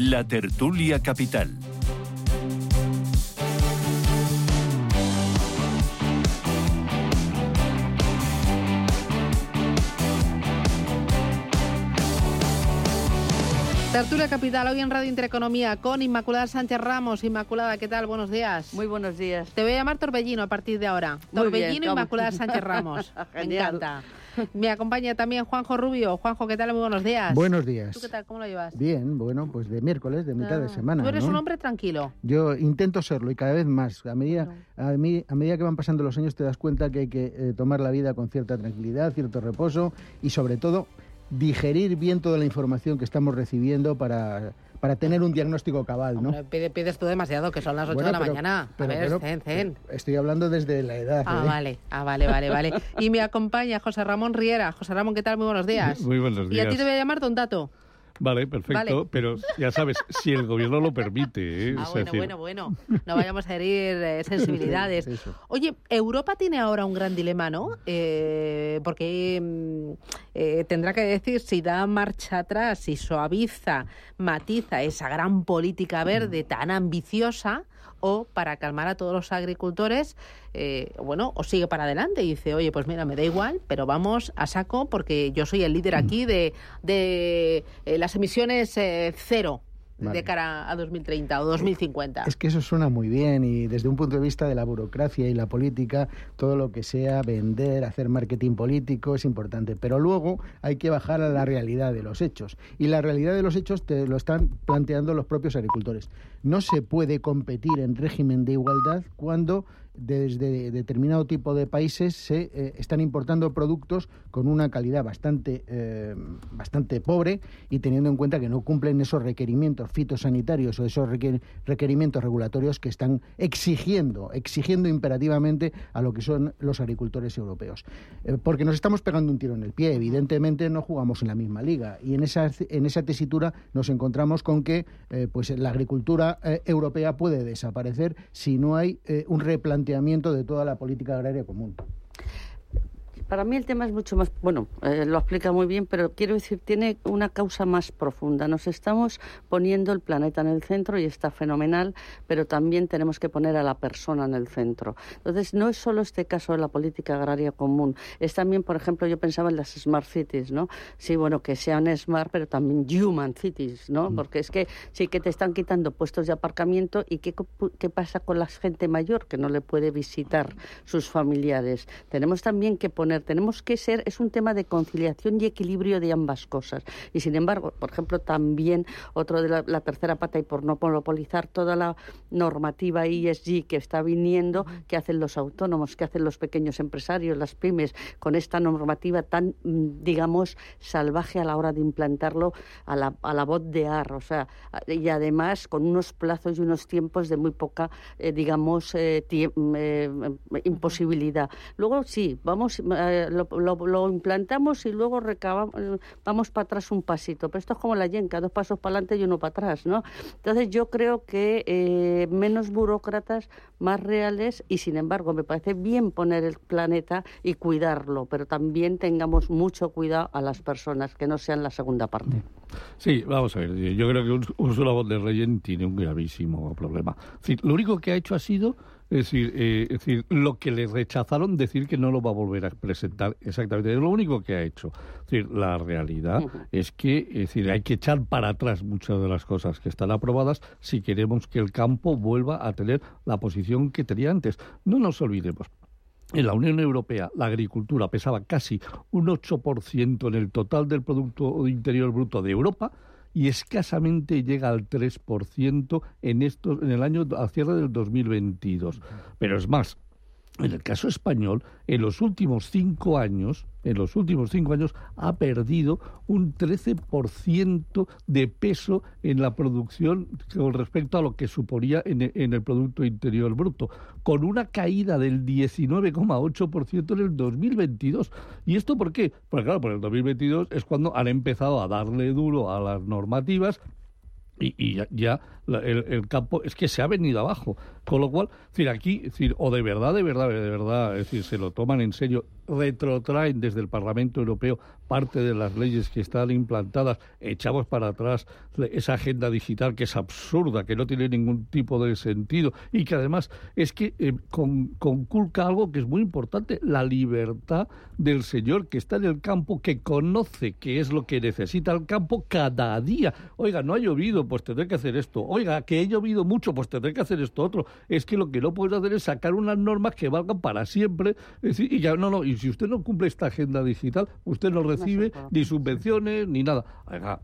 la tertulia capital. Tertulia Capital, hoy en Radio Intereconomía con Inmaculada Sánchez Ramos. Inmaculada, ¿qué tal? Buenos días. Muy buenos días. Te voy a llamar Torbellino a partir de ahora. Torbellino Inmaculada Sánchez Ramos. Me encanta. Me acompaña también Juanjo Rubio. Juanjo, ¿qué tal? Muy buenos días. Buenos días. ¿Tú qué tal? ¿Cómo lo llevas? Bien, bueno, pues de miércoles, de mitad de ah, semana. Tú eres un hombre tranquilo. Yo intento serlo y cada vez más. A medida, a, mí, a medida que van pasando los años te das cuenta que hay que eh, tomar la vida con cierta tranquilidad, cierto reposo y sobre todo digerir bien toda la información que estamos recibiendo para para tener un diagnóstico cabal, ¿no? pides tú demasiado, que son las 8 de la mañana. a ver, zen, zen. Estoy hablando desde la edad. Ah, ¿eh? vale, ah, vale, vale, vale. Y me acompaña José Ramón Riera. José Ramón, ¿qué tal? Muy buenos días. Muy buenos días. Y a ti te voy a llamar Don Dato. Vale, perfecto, pero ya sabes, si el gobierno lo permite. ¿eh? Ah, bueno, bueno, bueno, no vayamos a herir eh, sensibilidades. Oye, Europa tiene ahora un gran dilema, ¿no? Eh, porque mm, tendrá que decir si da marcha atrás, si suaviza, matiza esa gran política verde tan ambiciosa o para calmar a todos los agricultores, eh, bueno, o sigue para adelante y dice, oye, pues mira, me da igual, pero vamos a saco porque yo soy el líder aquí de, de eh, las emisiones eh, cero de cara a 2030 o 2050. Es que eso suena muy bien y desde un punto de vista de la burocracia y la política, todo lo que sea vender, hacer marketing político es importante, pero luego hay que bajar a la realidad de los hechos y la realidad de los hechos te lo están planteando los propios agricultores. No se puede competir en régimen de igualdad cuando desde determinado tipo de países se eh, están importando productos con una calidad bastante, eh, bastante pobre y teniendo en cuenta que no cumplen esos requerimientos fitosanitarios o esos requerimientos regulatorios que están exigiendo, exigiendo imperativamente a lo que son los agricultores europeos. Eh, porque nos estamos pegando un tiro en el pie, evidentemente no jugamos en la misma liga y en esa, en esa tesitura nos encontramos con que pues la agricultura europea puede desaparecer si no hay un replanteamiento de toda la política agraria común. Para mí el tema es mucho más, bueno, eh, lo explica muy bien, pero quiero decir, tiene una causa más profunda. Nos estamos poniendo el planeta en el centro y está fenomenal, pero también tenemos que poner a la persona en el centro. Entonces, no es solo este caso de la política agraria común, es también, por ejemplo, yo pensaba en las smart cities, ¿no? Sí, bueno, que sean smart, pero también human cities, ¿no? Mm. Porque es que sí que te están quitando puestos de aparcamiento y qué, qué pasa con la gente mayor que no le puede visitar sus familiares. Tenemos también que poner tenemos que ser, es un tema de conciliación y equilibrio de ambas cosas. Y sin embargo, por ejemplo, también otro de la, tercera pata, y por no monopolizar toda la normativa ESG que está viniendo, que hacen los autónomos, que hacen los pequeños empresarios, las pymes, con esta normativa tan, mm, digamos, salvaje a la hora de implantarlo a la, a la voz de ar, o sea, y además con unos plazos y unos tiempos de muy poca, eh, digamos, eh, mm, eh, imposibilidad. Luego sí, vamos eh, lo, implantamos y luego recabamos, vamos para atrás un pasito. Pero esto es como la yenca, dos pasos para adelante y uno para atrás, ¿no? Entonces yo creo que eh, menos burócratas, más reales y sin embargo me parece bien poner el planeta y cuidarlo, pero también tengamos mucho cuidado a las personas, que no sean la segunda parte. Sí, vamos a ver. Yo creo que Ursula von der Leyen tiene un gravísimo problema. lo único que ha hecho ha sido es decir, eh, es decir, lo que le rechazaron, decir que no lo va a volver a presentar exactamente. Es lo único que ha hecho. Es decir, la realidad es que es decir, hay que echar para atrás muchas de las cosas que están aprobadas si queremos que el campo vuelva a tener la posición que tenía antes. No nos olvidemos. En la Unión Europea la agricultura pesaba casi un 8% en el total del Producto Interior Bruto de Europa, y escasamente llega al 3% en, estos, en el año a cierre del 2022. Pero es más, en el caso español, en los últimos cinco años, en los últimos cinco años, ha perdido un 13% de peso en la producción con respecto a lo que suponía en en el Producto Interior Bruto, con una caída del 19,8% en el 2022. ¿Y esto por qué? Pues claro, por el 2022 es cuando han empezado a darle duro a las normativas y, ya, el, campo es que se ha venido abajo. Con lo cual, decir, aquí, decir, o de verdad, de verdad, de verdad, es decir, se lo toman en serio, retrotraen desde el Parlamento Europeo parte de las leyes que están implantadas, echamos para atrás esa agenda digital que es absurda, que no tiene ningún tipo de sentido y que además es que eh, conculca algo que es muy importante, la libertad del señor que está en el campo, que conoce qué es lo que necesita el campo cada día. Oiga, no ha llovido, pues tendré que hacer esto. Oiga, que he llovido mucho, pues tendré que hacer esto otro. Es que lo que no puede hacer es sacar unas normas que valgan para siempre. y ya, no, no, y si usted no cumple esta agenda digital, usted no recibe ni subvenciones ni nada. Oiga,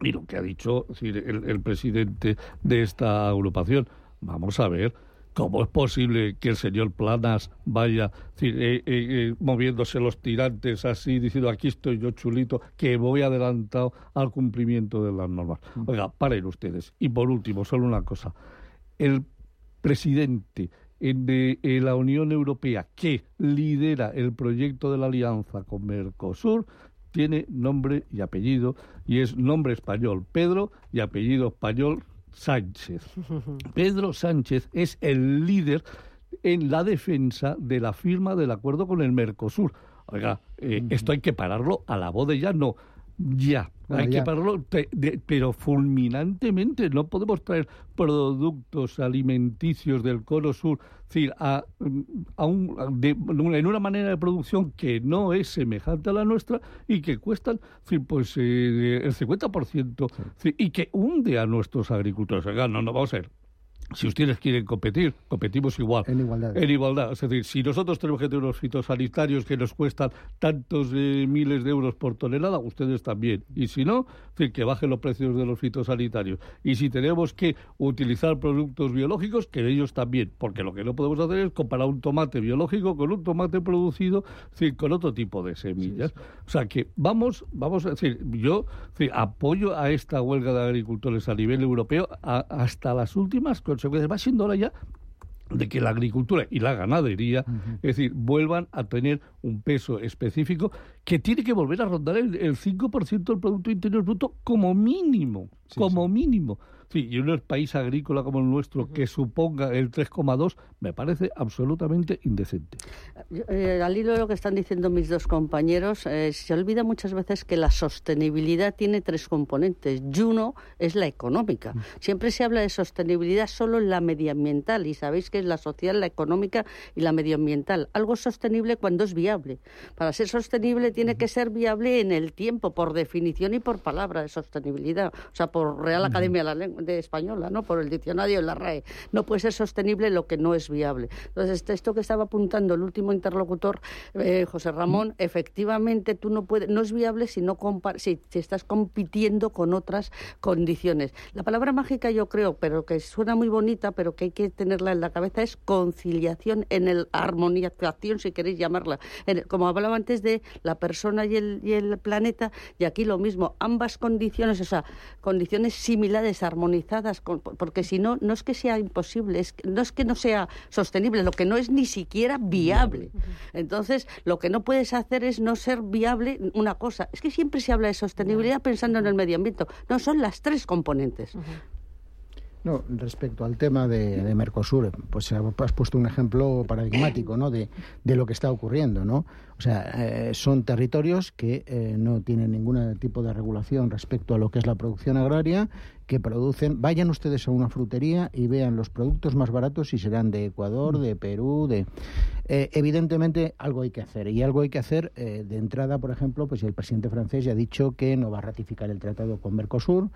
y lo que ha dicho el, presidente de esta agrupación, vamos a ver, ¿Cómo es posible que el señor Planas vaya eh, eh, eh, moviéndose los tirantes así, diciendo aquí estoy yo chulito, que voy adelantado al cumplimiento de las normas? Mm. Oiga, paren ustedes. Y por último, solo una cosa. El presidente de la Unión Europea que lidera el proyecto de la alianza con Mercosur tiene nombre y apellido y es nombre español Pedro y apellido español Sánchez. Pedro Sánchez es el líder en la defensa de la firma del acuerdo con el Mercosur. Oiga, eh, esto hay que pararlo a la voz de ya, no. Ya. Hay que pararlo, pero fulminantemente. No podemos traer productos alimenticios del Cono Sur decir, a, a un, en una manera de producción que no es semejante a la nuestra y que cuestan pues, eh, el 50% y que hunde a nuestros agricultores. no, no, vamos a ver si ustedes quieren competir, competimos igual. En igualdad. En igualdad. Es decir, si nosotros tenemos que tener unos fitosanitarios que nos cuestan tantos eh, miles de euros por tonelada, ustedes también. Y si no, que bajen los precios de los fitosanitarios. Y si tenemos que utilizar productos biológicos, que ellos también. Porque lo que no podemos hacer es comparar un tomate biológico con un tomate producido con otro tipo de semillas. O sea que vamos, vamos a decir, yo apoyo a esta huelga de agricultores a nivel europeo hasta las últimas Va siendo hora ya de que la agricultura y la ganadería, es decir, vuelvan a tener un peso específico que tiene que volver a rondar el, el 5% del Producto Interior Bruto como mínimo, como mínimo. Sí, y un país agrícola como el nuestro que suponga el 3,2 me parece absolutamente indecente. Eh, al hilo de lo que están diciendo mis dos compañeros, eh, se olvida muchas veces que la sostenibilidad tiene tres componentes y uno es la económica. Mm. Siempre se habla de sostenibilidad solo en la medioambiental y sabéis que es la social, la económica y la medioambiental. Algo sostenible cuando es viable. Para ser sostenible tiene que ser viable en el tiempo, por definición y por palabra de sostenibilidad, o sea, por Real Academia de la Lengua de española, ¿no? Por el diccionario de la RAE. No puede ser sostenible lo que no es viable. Entonces, esto que estaba apuntando el último interlocutor, eh, José Ramón, efectivamente tú no puedes, no es viable si no si, si estás compitiendo con otras condiciones. La palabra mágica yo creo, pero que suena muy bonita, pero que hay que tenerla en la cabeza es conciliación en el armonización, si queréis llamarla. como hablaba antes de la persona y el, y el planeta, y aquí lo mismo, ambas condiciones, o sea, condiciones similares, armonizadas porque si no, no es que sea imposible, es no es que no sea sostenible, lo que no es ni siquiera viable. Entonces, lo que no puedes hacer es no ser viable una cosa. Es que siempre se habla de sostenibilidad pensando en el medio ambiente. No, son las tres componentes. No, respecto al tema de, Mercosur, pues has puesto un ejemplo paradigmático, ¿no? De, de lo que está ocurriendo, ¿no? O sea, eh, son territorios que eh, no tienen ningún tipo de regulación respecto a lo que es la producción agraria que producen, vayan ustedes a una frutería y vean los productos más baratos y serán de Ecuador, de Perú, de... Eh, evidentemente algo hay que hacer y algo hay que hacer de entrada, por ejemplo, pues el presidente francés ya ha dicho que no va a ratificar el tratado con Mercosur,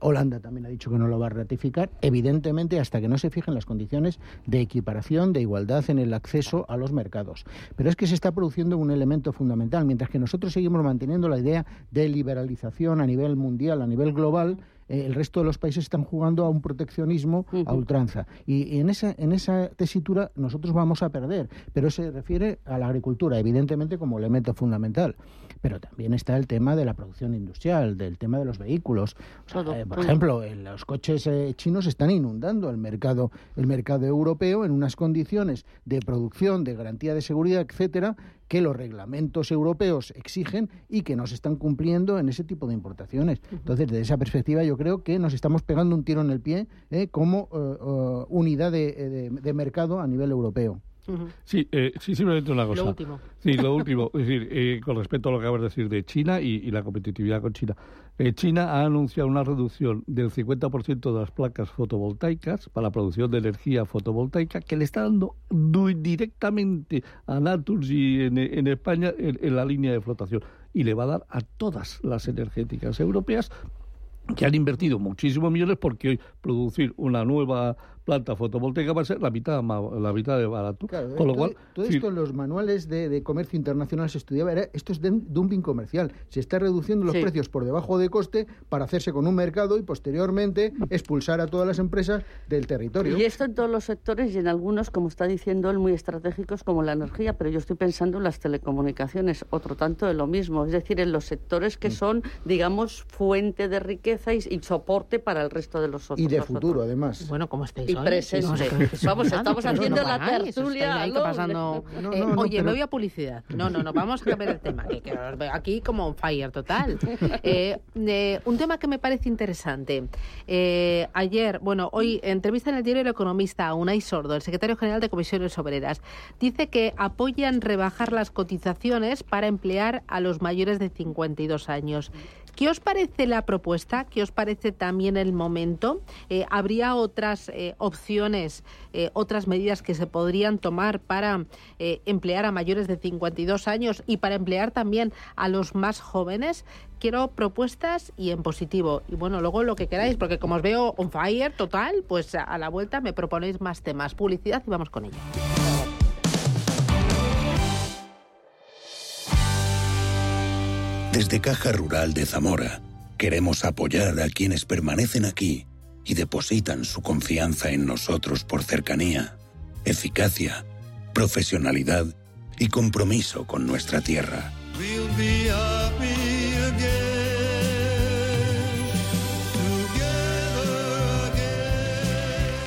Holanda también ha dicho que no lo va a ratificar, evidentemente hasta que no se fijen las condiciones de equiparación, de igualdad en el acceso a los mercados. Pero es que se está produciendo un elemento fundamental, mientras que nosotros seguimos manteniendo la idea de liberalización a nivel mundial, a nivel global, eh, el resto de los países están jugando a un proteccionismo a ultranza. Y, en, esa, en esa tesitura nosotros vamos a perder, pero se refiere a la agricultura, evidentemente como elemento fundamental. Pero también está el tema de la producción industrial, del tema de los vehículos. Eh, por ejemplo, los coches eh, chinos están inundando el mercado, el mercado europeo en unas condiciones de producción, de garantía de seguridad, etcétera, que los reglamentos europeos exigen y que no se están cumpliendo en ese tipo de importaciones. Entonces, desde esa perspectiva, yo creo que nos estamos pegando un tiro en el pie eh, como eh, eh, unidad de, mercado a nivel europeo. Sí, sí, simplemente una cosa. Lo último. Sí, lo último. es decir, con respecto a lo que acabas de decir de China y la competitividad con China. Eh, China ha anunciado una reducción del 50% de las placas fotovoltaicas para la producción de energía fotovoltaica que le está dando directamente a Naturgy y en, España en, la línea de flotación. Y le va a dar a todas las energéticas europeas que han invertido muchísimos millones porque hoy producir una nueva planta fotovoltaica va a ser la mitad la mitad de barato. Con lo todo, cual, todo esto en los manuales de, comercio internacional se estudiaba, era, esto es dumping comercial. Se está reduciendo los precios por debajo de coste para hacerse con un mercado y posteriormente expulsar a todas las empresas del territorio. Y esto en todos los sectores y en algunos, como está diciendo él, muy estratégicos como la energía, pero yo estoy pensando en las telecomunicaciones, otro tanto de lo mismo, es decir, en los sectores que mm. son, digamos, fuente de riqueza y, soporte para el resto de los otros. Y de futuro, además. Bueno, como estáis presente. Vamos, estamos haciendo la tertulia. pasando. Eh, oye, me voy a publicidad. No, no, no, vamos a ver el tema. Que, que aquí como un fire total. Eh, eh, un tema que me parece interesante. ayer, bueno, hoy, entrevista en el diario El Economista a Unai Sordo, el secretario general de Comisiones Obreras. Dice que apoyan rebajar las cotizaciones para emplear a los mayores de 52 años. ¿Qué os parece la propuesta? ¿Qué os parece también el momento? Eh, ¿Habría otras eh, opciones, eh, otras medidas que se podrían tomar para emplear a mayores de 52 años y para emplear también a los más jóvenes? Quiero propuestas y en positivo. Y bueno, luego lo que queráis, porque como os veo on fire total, pues a la vuelta me proponéis más temas. Publicidad y vamos con ello. Desde Caja Rural de Zamora queremos apoyar a quienes permanecen aquí y depositan su confianza en nosotros por cercanía, eficacia, profesionalidad y compromiso con nuestra tierra.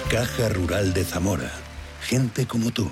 Caja Rural de Zamora. Gente como tú.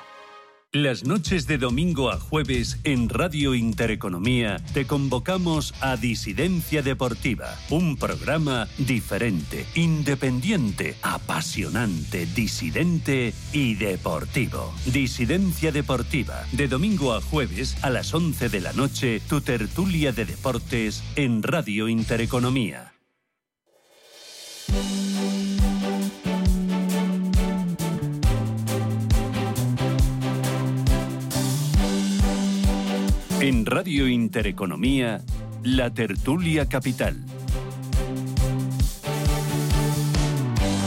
Las noches de domingo a jueves en Radio Intereconomía te convocamos a Disidencia Deportiva, un programa diferente, independiente, apasionante, disidente y deportivo. Disidencia Deportiva, de domingo a jueves a las 11 de la noche, tu tertulia de deportes en Radio Intereconomía. Radio Intereconomía, la tertulia capital.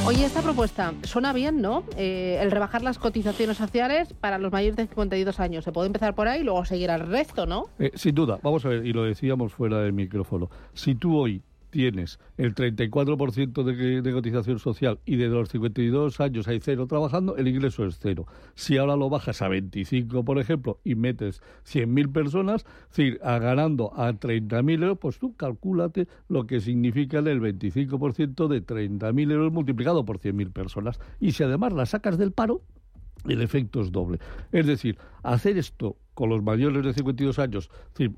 Oye, esta propuesta suena bien, ¿no? Eh, el rebajar las cotizaciones sociales para los mayores de 52 años. Se puede empezar por ahí y luego seguir al resto, ¿no? Eh, sin duda, vamos a ver, y lo decíamos fuera del micrófono. Si tú hoy tienes el 34% de, de cotización social y de los 52 años hay cero trabajando, el ingreso es cero. Si ahora lo bajas a 25, por ejemplo, y metes 100.000 personas, es decir, a ganando a 30.000 euros, pues tú calcúlate lo que significa el 25% de 30.000 euros multiplicado por 100.000 personas. Y si además la sacas del paro, el efecto es doble. Es decir, hacer esto con los mayores de 52 años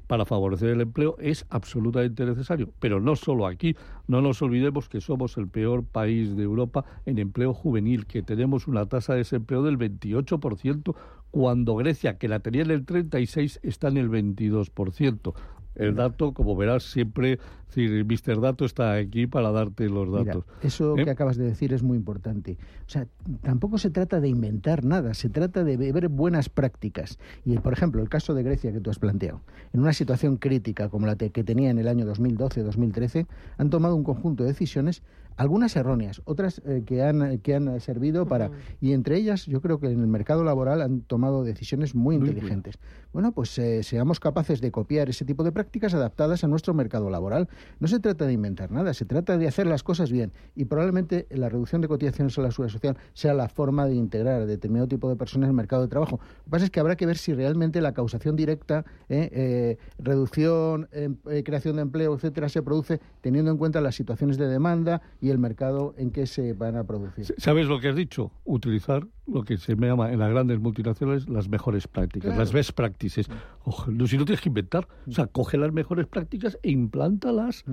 para favorecer el empleo es absolutamente necesario. Pero no solo aquí, no nos olvidemos que somos el peor país de Europa en empleo juvenil, que tenemos una tasa de desempleo del 28%, cuando Grecia, que la tenía en el 36%, está en el 22%. El dato, como verás, siempre, si Mr. Dato está aquí para darte los datos. eso ¿Eh? que acabas de decir es muy importante. O sea, tampoco se trata de inventar nada, se trata de ver buenas prácticas. Y, por ejemplo, el caso de Grecia que tú has planteado. En una situación crítica como la que tenía en el año 2012-2013, han tomado un conjunto de decisiones algunas erróneas, otras eh, que, han, que han servido para... Y entre ellas, yo creo que en el mercado laboral han tomado decisiones muy inteligentes. Bueno, pues eh, seamos capaces de copiar ese tipo de prácticas adaptadas a nuestro mercado laboral. No se trata de inventar nada, se trata de hacer las cosas bien. Y probablemente la reducción de cotizaciones a la seguridad social sea la forma de integrar a determinado tipo de personas en el mercado de trabajo. Lo que pasa es que habrá que ver si realmente la causación directa, eh, reducción, em, creación de empleo, etcétera, se produce teniendo en cuenta las situaciones de demanda y el mercado en que se van a producir. ¿Sabes lo que has dicho? Utilizar lo que se llama en las grandes multinacionales las mejores prácticas, las best practices. Ojo, no, si no tienes que inventar, o sea, coge las mejores prácticas e implántalas,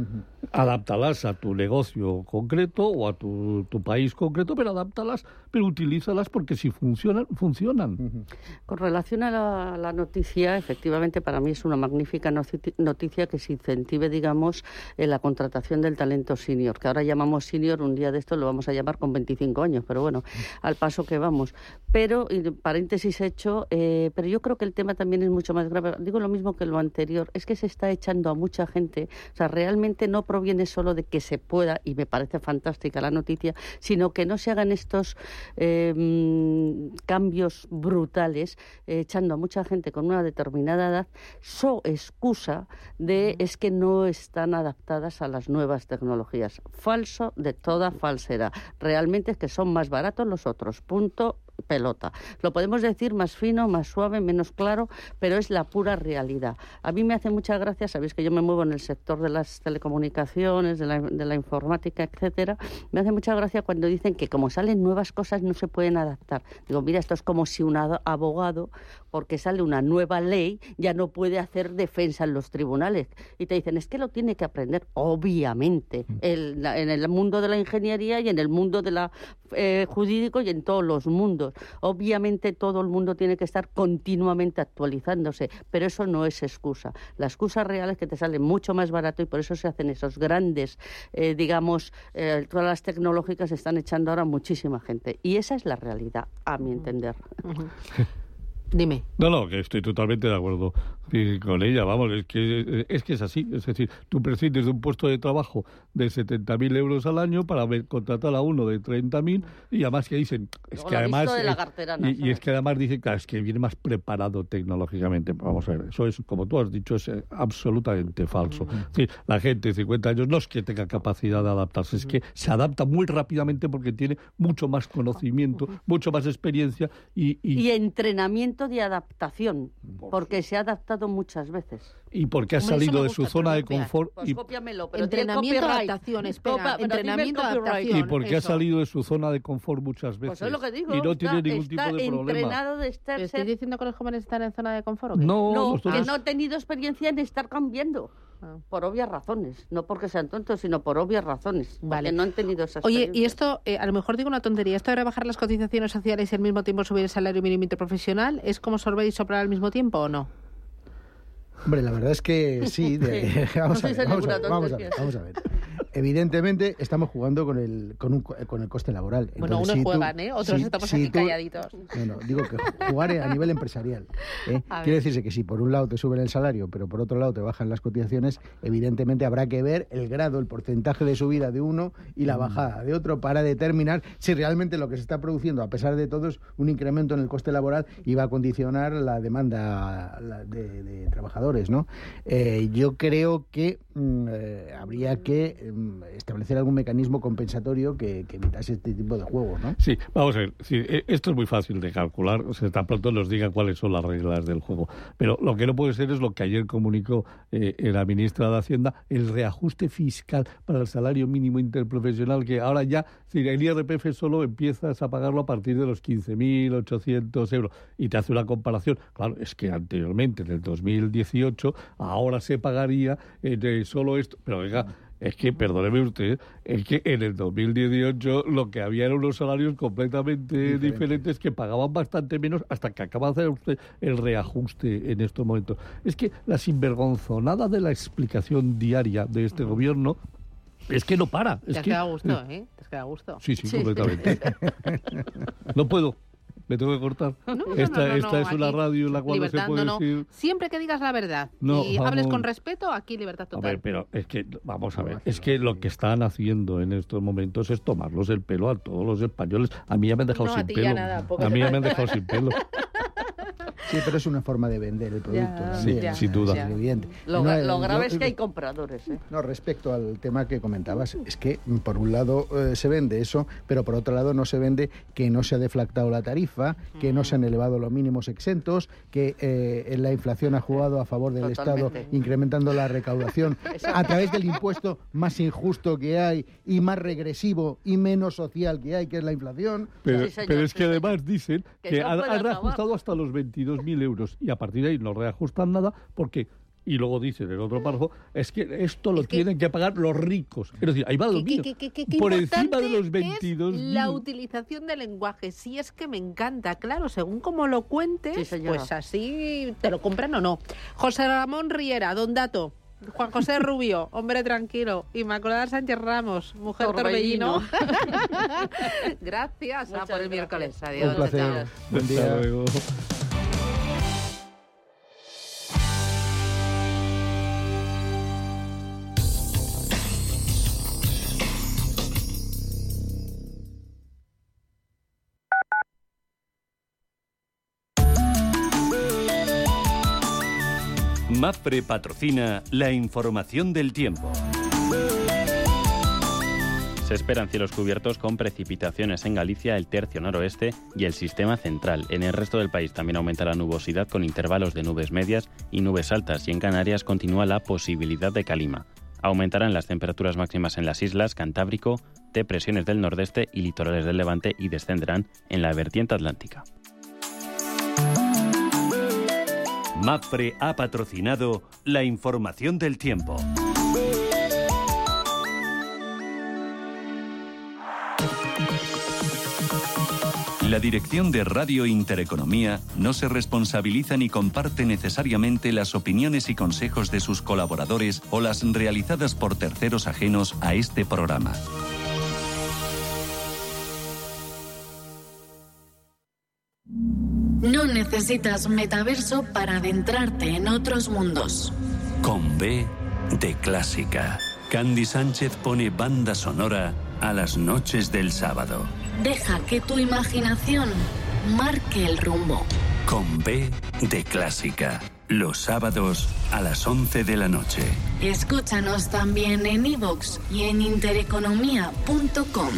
adáptalas a tu negocio concreto o a tu, tu país concreto, pero adáptalas, pero utilízalas porque si funcionan, funcionan. Con relación a la, la noticia, efectivamente para mí es una magnífica noticia que se incentive, digamos, en la contratación del talento senior, que ahora llamamos senior, un día de esto lo vamos a llamar con 25 años, pero bueno, al paso que vamos. Pero, y paréntesis hecho, eh, pero yo creo que el tema también es mucho más grave. Digo lo mismo que lo anterior, es que se está echando a mucha gente, o sea, realmente no proviene solo de que se pueda, y me parece fantástica la noticia, sino que no se hagan estos eh, mm, cambios brutales, eh, echando a mucha gente con una determinada edad, so excusa de es que no están adaptadas a las nuevas tecnologías. Falso de toda falsedad. Realmente es que son más baratos los otros. Punto pelota. Lo podemos decir más fino, más suave, menos claro, pero es la pura realidad. A mí me hace mucha gracia, sabéis que yo me muevo en el sector de las telecomunicaciones, de la, de la informática, etcétera. Me hace mucha gracia cuando dicen que como salen nuevas cosas no se pueden adaptar. Digo, mira, esto es como si un ado- abogado, porque sale una nueva ley, ya no puede hacer defensa en los tribunales. Y te dicen, es que lo tiene que aprender, obviamente, el- la- en el mundo de la ingeniería y en el mundo de la eh, jurídico y en todos los mundos. Obviamente todo el mundo tiene que estar continuamente actualizándose, pero eso no es excusa. La excusa real es que te sale mucho más barato y por eso se hacen esos grandes, eh, digamos, eh, todas las tecnológicas están echando ahora muchísima gente. Y esa es la realidad, a mi entender. Dime. No, no, que estoy totalmente de acuerdo eh, con ella, vamos, es que, es que es así, es decir, tú prescindes de un puesto de trabajo de 70.000 euros al año para ver- contratar a uno de 30.000 y además que dicen, es Luego que además... y, y es que además dicen, claro, es que viene más preparado tecnológicamente, vamos a ver, eso es, como tú has dicho, es eh, absolutamente falso. La gente de 50 años no es que tenga capacidad de adaptarse, es que se adapta muy rápidamente porque tiene mucho más conocimiento, mucho más experiencia y, y, Y entrenamiento de adaptación, porque se ha adaptado muchas veces. y porque ha salido de su zona te de confort Pues y, cópiamelo, pero Entrenamiento, adaptación, espera, Copa- entrenamiento, adaptación. y porque ha eso. salido de su zona de confort muchas veces Pues es lo que digo. y no está, tiene ningún está tipo de problema. entrenado de estar ¿Pero ¿Estoy diciendo que los jóvenes están en zona de confort o qué? No, No, nosotros- que no ha tenido experiencia en estar cambiando. Ah. Por obvias razones. No porque sean tontos, sino por obvias razones. Vale. Porque no han tenido esa Oye, y esto, eh, a lo mejor digo una tontería, esto de rebajar las cotizaciones sociales y al mismo tiempo subir el salario mínimo interprofesional, ¿es como sorber y soplar al mismo tiempo o no? Hombre, la verdad es que sí. de- Sí. vamos, No a ver, vamos, a ver, vamos a ver, vamos a ver. Evidentemente estamos jugando con el, con un, co- con el coste laboral. Bueno, unos si tú- juegan, ¿eh? Otros si- estamos si aquí tú- calladitos. Bueno, digo que jugar a nivel empresarial. ¿eh? Quiere decirse que si por un lado te suben el salario, pero por otro lado te bajan las cotizaciones, evidentemente habrá que ver el grado, el porcentaje de subida de uno y Mm. la bajada de otro para determinar si realmente lo que se está produciendo, a pesar de todo, es un incremento en el coste laboral y va a condicionar la demanda de, de trabajadores. ¿no? Eh, yo creo que mm, eh, habría que mm, establecer algún mecanismo compensatorio que, que evitase este tipo de juegos. ¿no? Sí, vamos a ver. eh, esto es muy fácil de calcular. O sea, tan pronto nos digan cuáles son las reglas del juego. Pero lo que no puede ser es lo que ayer comunicó eh, la ministra de Hacienda, el reajuste fiscal para el salario mínimo interprofesional, que ahora ya, si el IRPF solo empiezas a pagarlo a partir de los 15.800 euros. Y te hace una comparación. Claro, es que anteriormente, en el 2018, ahora se pagaría eh, solo esto. Pero venga. Es que, perdóneme usted, es que en el 2018 lo que había eran unos salarios completamente diferentes, que pagaban bastante menos hasta que acaba de hacer usted el reajuste en estos momentos. Es que la sinvergonzonada de la explicación diaria de este gobierno es que no para. Es Te has que, quedado a gusto, ¿eh? Te has quedado a gusto. Sí, sí, completamente. No puedo. Me tengo que cortar. No, no, esta no, no, esta no, es una radio en la cual no se libertad, puede no, no. decir... Siempre que digas la verdad No, y hables con respeto, aquí libertad A total. ver, pero es que, vamos a ver, es que lo que están haciendo en estos momentos es tomarlos el pelo a todos los españoles. A mí ya me han dejado No, a sin ti pelo. ya nada, a mí ya me han dejado sin pelo. Sí, pero es una forma de vender el producto. Ya, también, ya, sin duda. Es evidente. Lo, No, gra- lo grave yo- es que hay compradores. ¿eh? No, respecto al tema que comentabas, es que mm, por un lado eh, se vende eso, pero por otro lado no se vende que no se ha deflactado la tarifa, que no se han elevado los mínimos exentos, que eh, la inflación ha jugado a favor del Estado, incrementando la recaudación a través del impuesto más injusto que hay y más regresivo y menos social que hay, que es la inflación. Pero, Sí, señor, pero es sí, que señor. además dicen Que que, no han, reajustado hasta los 22.000 euros y a partir de ahí no reajustan nada porque... Y luego dicen en otro párrafo, es que esto lo tienen que pagar los ricos. Es decir, ahí va lo ¿Qué- mío. Por encima de los es 22 la utilización del lenguaje. Sí, es que me encanta. Claro, según como lo cuentes, pues así te lo compran o no. José Ramón Riera, don Dato. Juan José Rubio, hombre tranquilo. Inmaculada Sánchez Ramos, mujer torbellino. Torbellino. Gracias ah, por el gracias. miércoles. Adiós. Un placer. chao. Buen Hasta día. MAPRE patrocina la información del tiempo. Se esperan cielos cubiertos con precipitaciones en Galicia, el tercio noroeste y el sistema central. En el resto del país también aumenta la nubosidad con intervalos de nubes medias y nubes altas y en Canarias continúa la posibilidad de calima. Aumentarán las temperaturas máximas en las islas, Cantábrico, depresiones del nordeste y litorales del levante y descenderán en la vertiente atlántica. MAPRE ha patrocinado la información del tiempo. La dirección de Radio Intereconomía no se responsabiliza ni comparte necesariamente las opiniones y consejos de sus colaboradores o las realizadas por terceros ajenos a este programa. No necesitas metaverso para adentrarte en otros mundos. Con B de clásica. Candy Sánchez pone banda sonora a las noches del sábado. Deja que tu imaginación marque el rumbo. Con B de clásica. Los sábados a las 11 de la noche. Escúchanos también en iVoox y en intereconomía.com.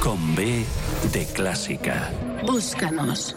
Con B de clásica. Búscanos.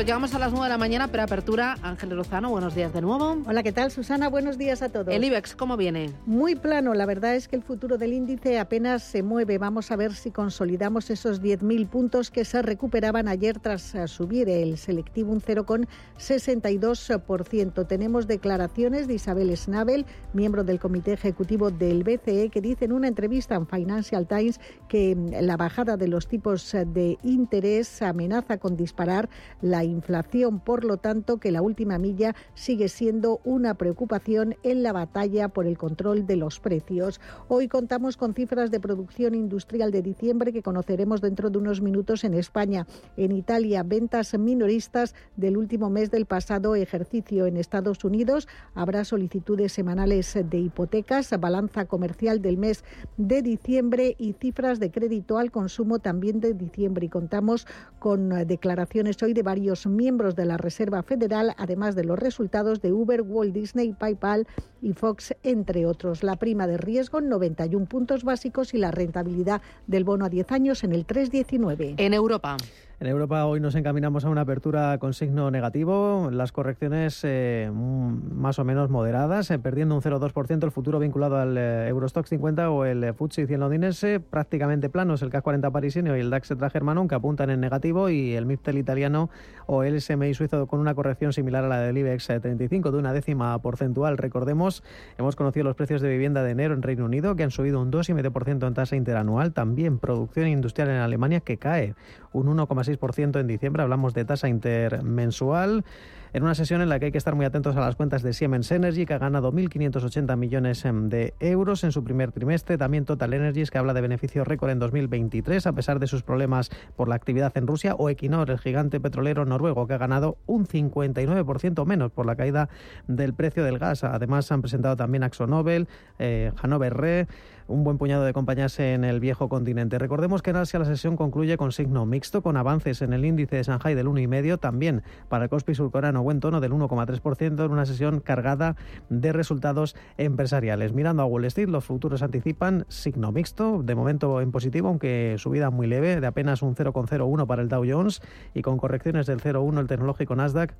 Minutos, llegamos a las nueve de la mañana, pero apertura. Ángel Lozano, buenos días de nuevo. Hola, ¿qué tal, Susana? Buenos días a todos. El IBEX, ¿cómo viene? Muy plano, la verdad es que el futuro del índice apenas se mueve. Vamos a ver si consolidamos esos 10.000 puntos que se recuperaban ayer tras eh, subir el selectivo un 0,62%. Tenemos declaraciones de Isabel Schnabel, miembro del comité ejecutivo del BCE, que dice en una entrevista en Financial Times que mm, la bajada de los tipos eh, de interés amenaza con disparar la inflación, por lo tanto que la última milla sigue siendo una preocupación en la batalla por el control de los precios. Hoy contamos con cifras de producción industrial de diciembre que conoceremos dentro de unos minutos en España. En Italia, ventas minoristas del último mes del pasado ejercicio. En Estados Unidos habrá solicitudes semanales de hipotecas, balanza comercial del mes de diciembre y cifras de crédito al consumo también de diciembre. Y contamos con eh, declaraciones hoy de varios miembros de la Reserva Federal, además de los resultados de Uber, Walt Disney, PayPal y Fox, entre otros. La prima de riesgo 91 puntos básicos y la rentabilidad del bono a 10 años en el 3,19. En Europa. En Europa hoy nos encaminamos a una apertura con signo negativo, las correcciones eh, mm, más o menos moderadas, eh, perdiendo un 0,2% el futuro vinculado al eh, Eurostox 50 o el FTSE 100 londinense, prácticamente planos el CAC 40 parisino y el DAX germano que apuntan en negativo y el MIPTEL italiano o el SMI suizo con una corrección similar a la del IBEX 35 de una décima porcentual. Recordemos, hemos conocido los precios de vivienda de enero en Reino Unido que han subido un 2,5% en tasa interanual, también producción industrial en Alemania que cae un 1,6% en diciembre. Hablamos de tasa intermensual en una sesión en la que hay que estar muy atentos a las cuentas de Siemens Energy, que ha ganado 1.580 millones em, de euros en su primer trimestre. También Total Energies, que habla de beneficio récord en 2023, a pesar de sus problemas por la actividad en Rusia. O Equinor, el gigante petrolero noruego, que ha ganado un 59% menos por la caída del precio del gas. Además, han presentado también AxoNobel, eh, Hannover Re un buen puñado de compañías en el viejo continente. Recordemos que en Asia la sesión concluye con signo mixto, con avances en el índice de Shanghai del 1,5, también para el Kospi surcoreano buen tono del 1,3% en una sesión cargada de resultados empresariales. Mirando a Wall Street, los futuros anticipan signo mixto, de momento en positivo, aunque subida muy leve, de apenas un 0,01 para el Dow Jones y con correcciones del 0,1 el tecnológico Nasdaq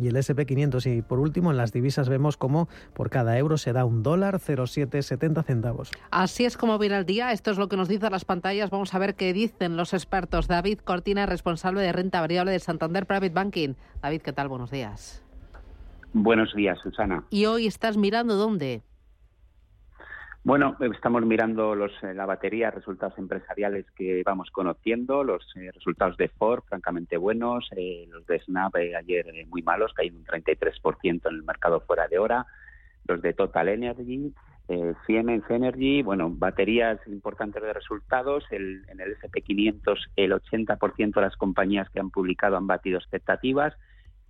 y el SP500. Y por último, en las divisas vemos cómo por cada euro se da un dólar 0,770 centavos. Así es como viene el día. Esto es lo que nos dicen las pantallas. Vamos a ver qué dicen los expertos. David Cortina, responsable de renta variable de Santander Private Banking. David, ¿qué tal? Buenos días. Buenos días, Susana. ¿Y hoy estás mirando dónde? Bueno, estamos mirando los, eh, la batería resultados empresariales que vamos conociendo, los eh, resultados de Ford, francamente buenos, eh, los de Snap ayer muy malos, caído un 33% en el mercado fuera de hora, los de Total Energy, Siemens Energy, bueno, baterías importantes de resultados, el, en el SP500 el 80% de las compañías que han publicado han batido expectativas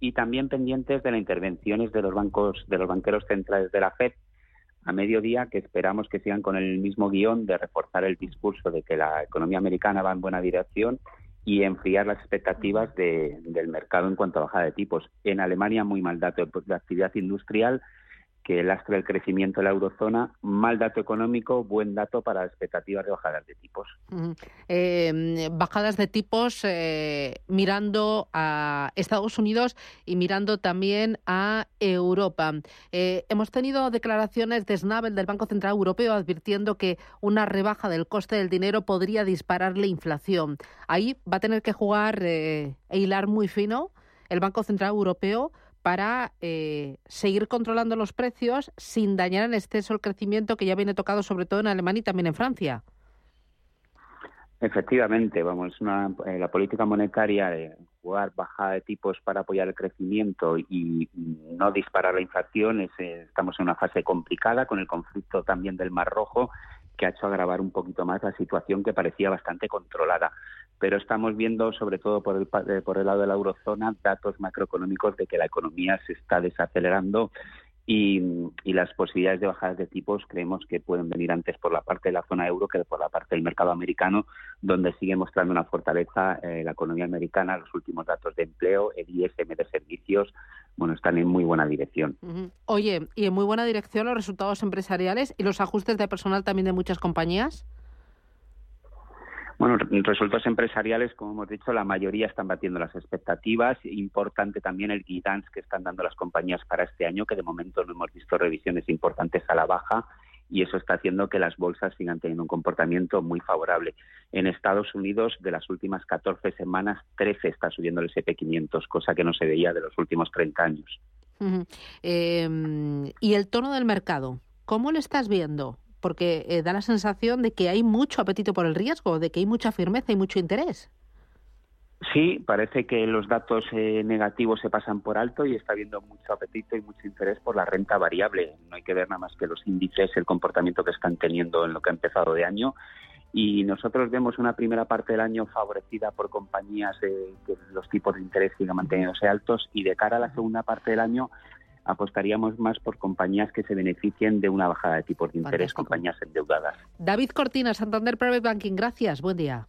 y también pendientes de las intervenciones de los bancos, de los banqueros centrales de la Fed, a mediodía que esperamos que sigan con el mismo guion de reforzar el discurso de que la economía americana va en buena dirección y enfriar las expectativas del mercado en cuanto a bajada de tipos. En Alemania, muy mal dato de actividad industrial, que lastra el crecimiento de la eurozona, mal dato económico, buen dato para expectativas de bajadas de tipos. Eh, bajadas de tipos eh, mirando a Estados Unidos y mirando también a Europa. Eh, hemos tenido declaraciones de Snabel del Banco Central Europeo advirtiendo que una rebaja del coste del dinero podría disparar la inflación. Ahí va a tener que jugar e hilar muy fino el Banco Central Europeo para eh, seguir controlando los precios sin dañar en exceso el crecimiento que ya viene tocado sobre todo en Alemania y también en Francia. Efectivamente, vamos, una, eh, la política monetaria jugar bajada de tipos para apoyar el crecimiento y no disparar la inflación, es, eh, estamos en una fase complicada con el conflicto también del Mar Rojo que ha hecho agravar un poquito más la situación que parecía bastante controlada pero estamos viendo, sobre todo por el, eh, por el lado de la eurozona, datos macroeconómicos de que la economía se está desacelerando y, las posibilidades de bajadas de tipos creemos que pueden venir antes por la parte de la zona euro que por la parte del mercado americano, donde sigue mostrando una fortaleza eh, la economía americana. Los últimos datos de empleo, el ISM de servicios, bueno, están en muy buena dirección. Oye, y en muy buena dirección los resultados empresariales y los ajustes de personal también de muchas compañías. Bueno, resultados empresariales, como hemos dicho, la mayoría están batiendo las expectativas. Importante también el guidance que están dando las compañías para este año, que de momento no hemos visto revisiones importantes a la baja y eso está haciendo que las bolsas sigan teniendo un comportamiento muy favorable. En Estados Unidos, de las últimas 14 semanas, 13 está subiendo el SP500, cosa que no se veía de los últimos 30 años. Em, ¿Y el tono del mercado? ¿Cómo lo estás viendo? Porque eh, da la sensación de que hay mucho apetito por el riesgo, de que hay mucha firmeza y mucho interés. Sí, parece que los datos eh, negativos se pasan por alto y está habiendo mucho apetito y mucho interés por la renta variable. No hay que ver nada más que los índices, el comportamiento que están teniendo en lo que ha empezado de año. Y nosotros vemos una primera parte del año favorecida por compañías eh, que los tipos de interés sigan manteniéndose altos y de cara a la segunda parte del año apostaríamos más por compañías que se beneficien de una bajada de tipos de interés, compañías endeudadas. David Cortina, Santander Private Banking, gracias, buen día.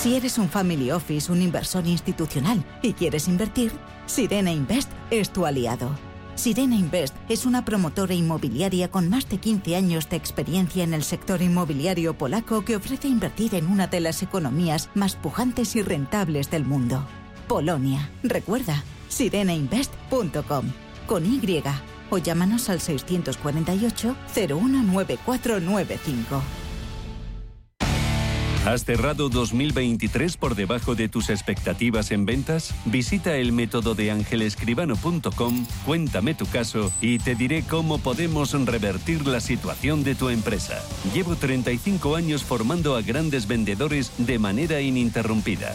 Si eres un family office, un inversor institucional y quieres invertir, Sirena Invest es tu aliado. Sirena Invest es una promotora inmobiliaria con más de 15 años de experiencia en el sector inmobiliario polaco que ofrece invertir en una de las economías más pujantes y rentables del mundo. Polonia. Recuerda, sirenainvest.com. Con Y. O llámanos al 648 019495. ¿Has cerrado 2023 por debajo de tus expectativas en ventas? Visita el método de angelescribano.com, cuéntame tu caso y te diré cómo podemos revertir la situación de tu empresa. Llevo 35 años formando a grandes vendedores de manera ininterrumpida.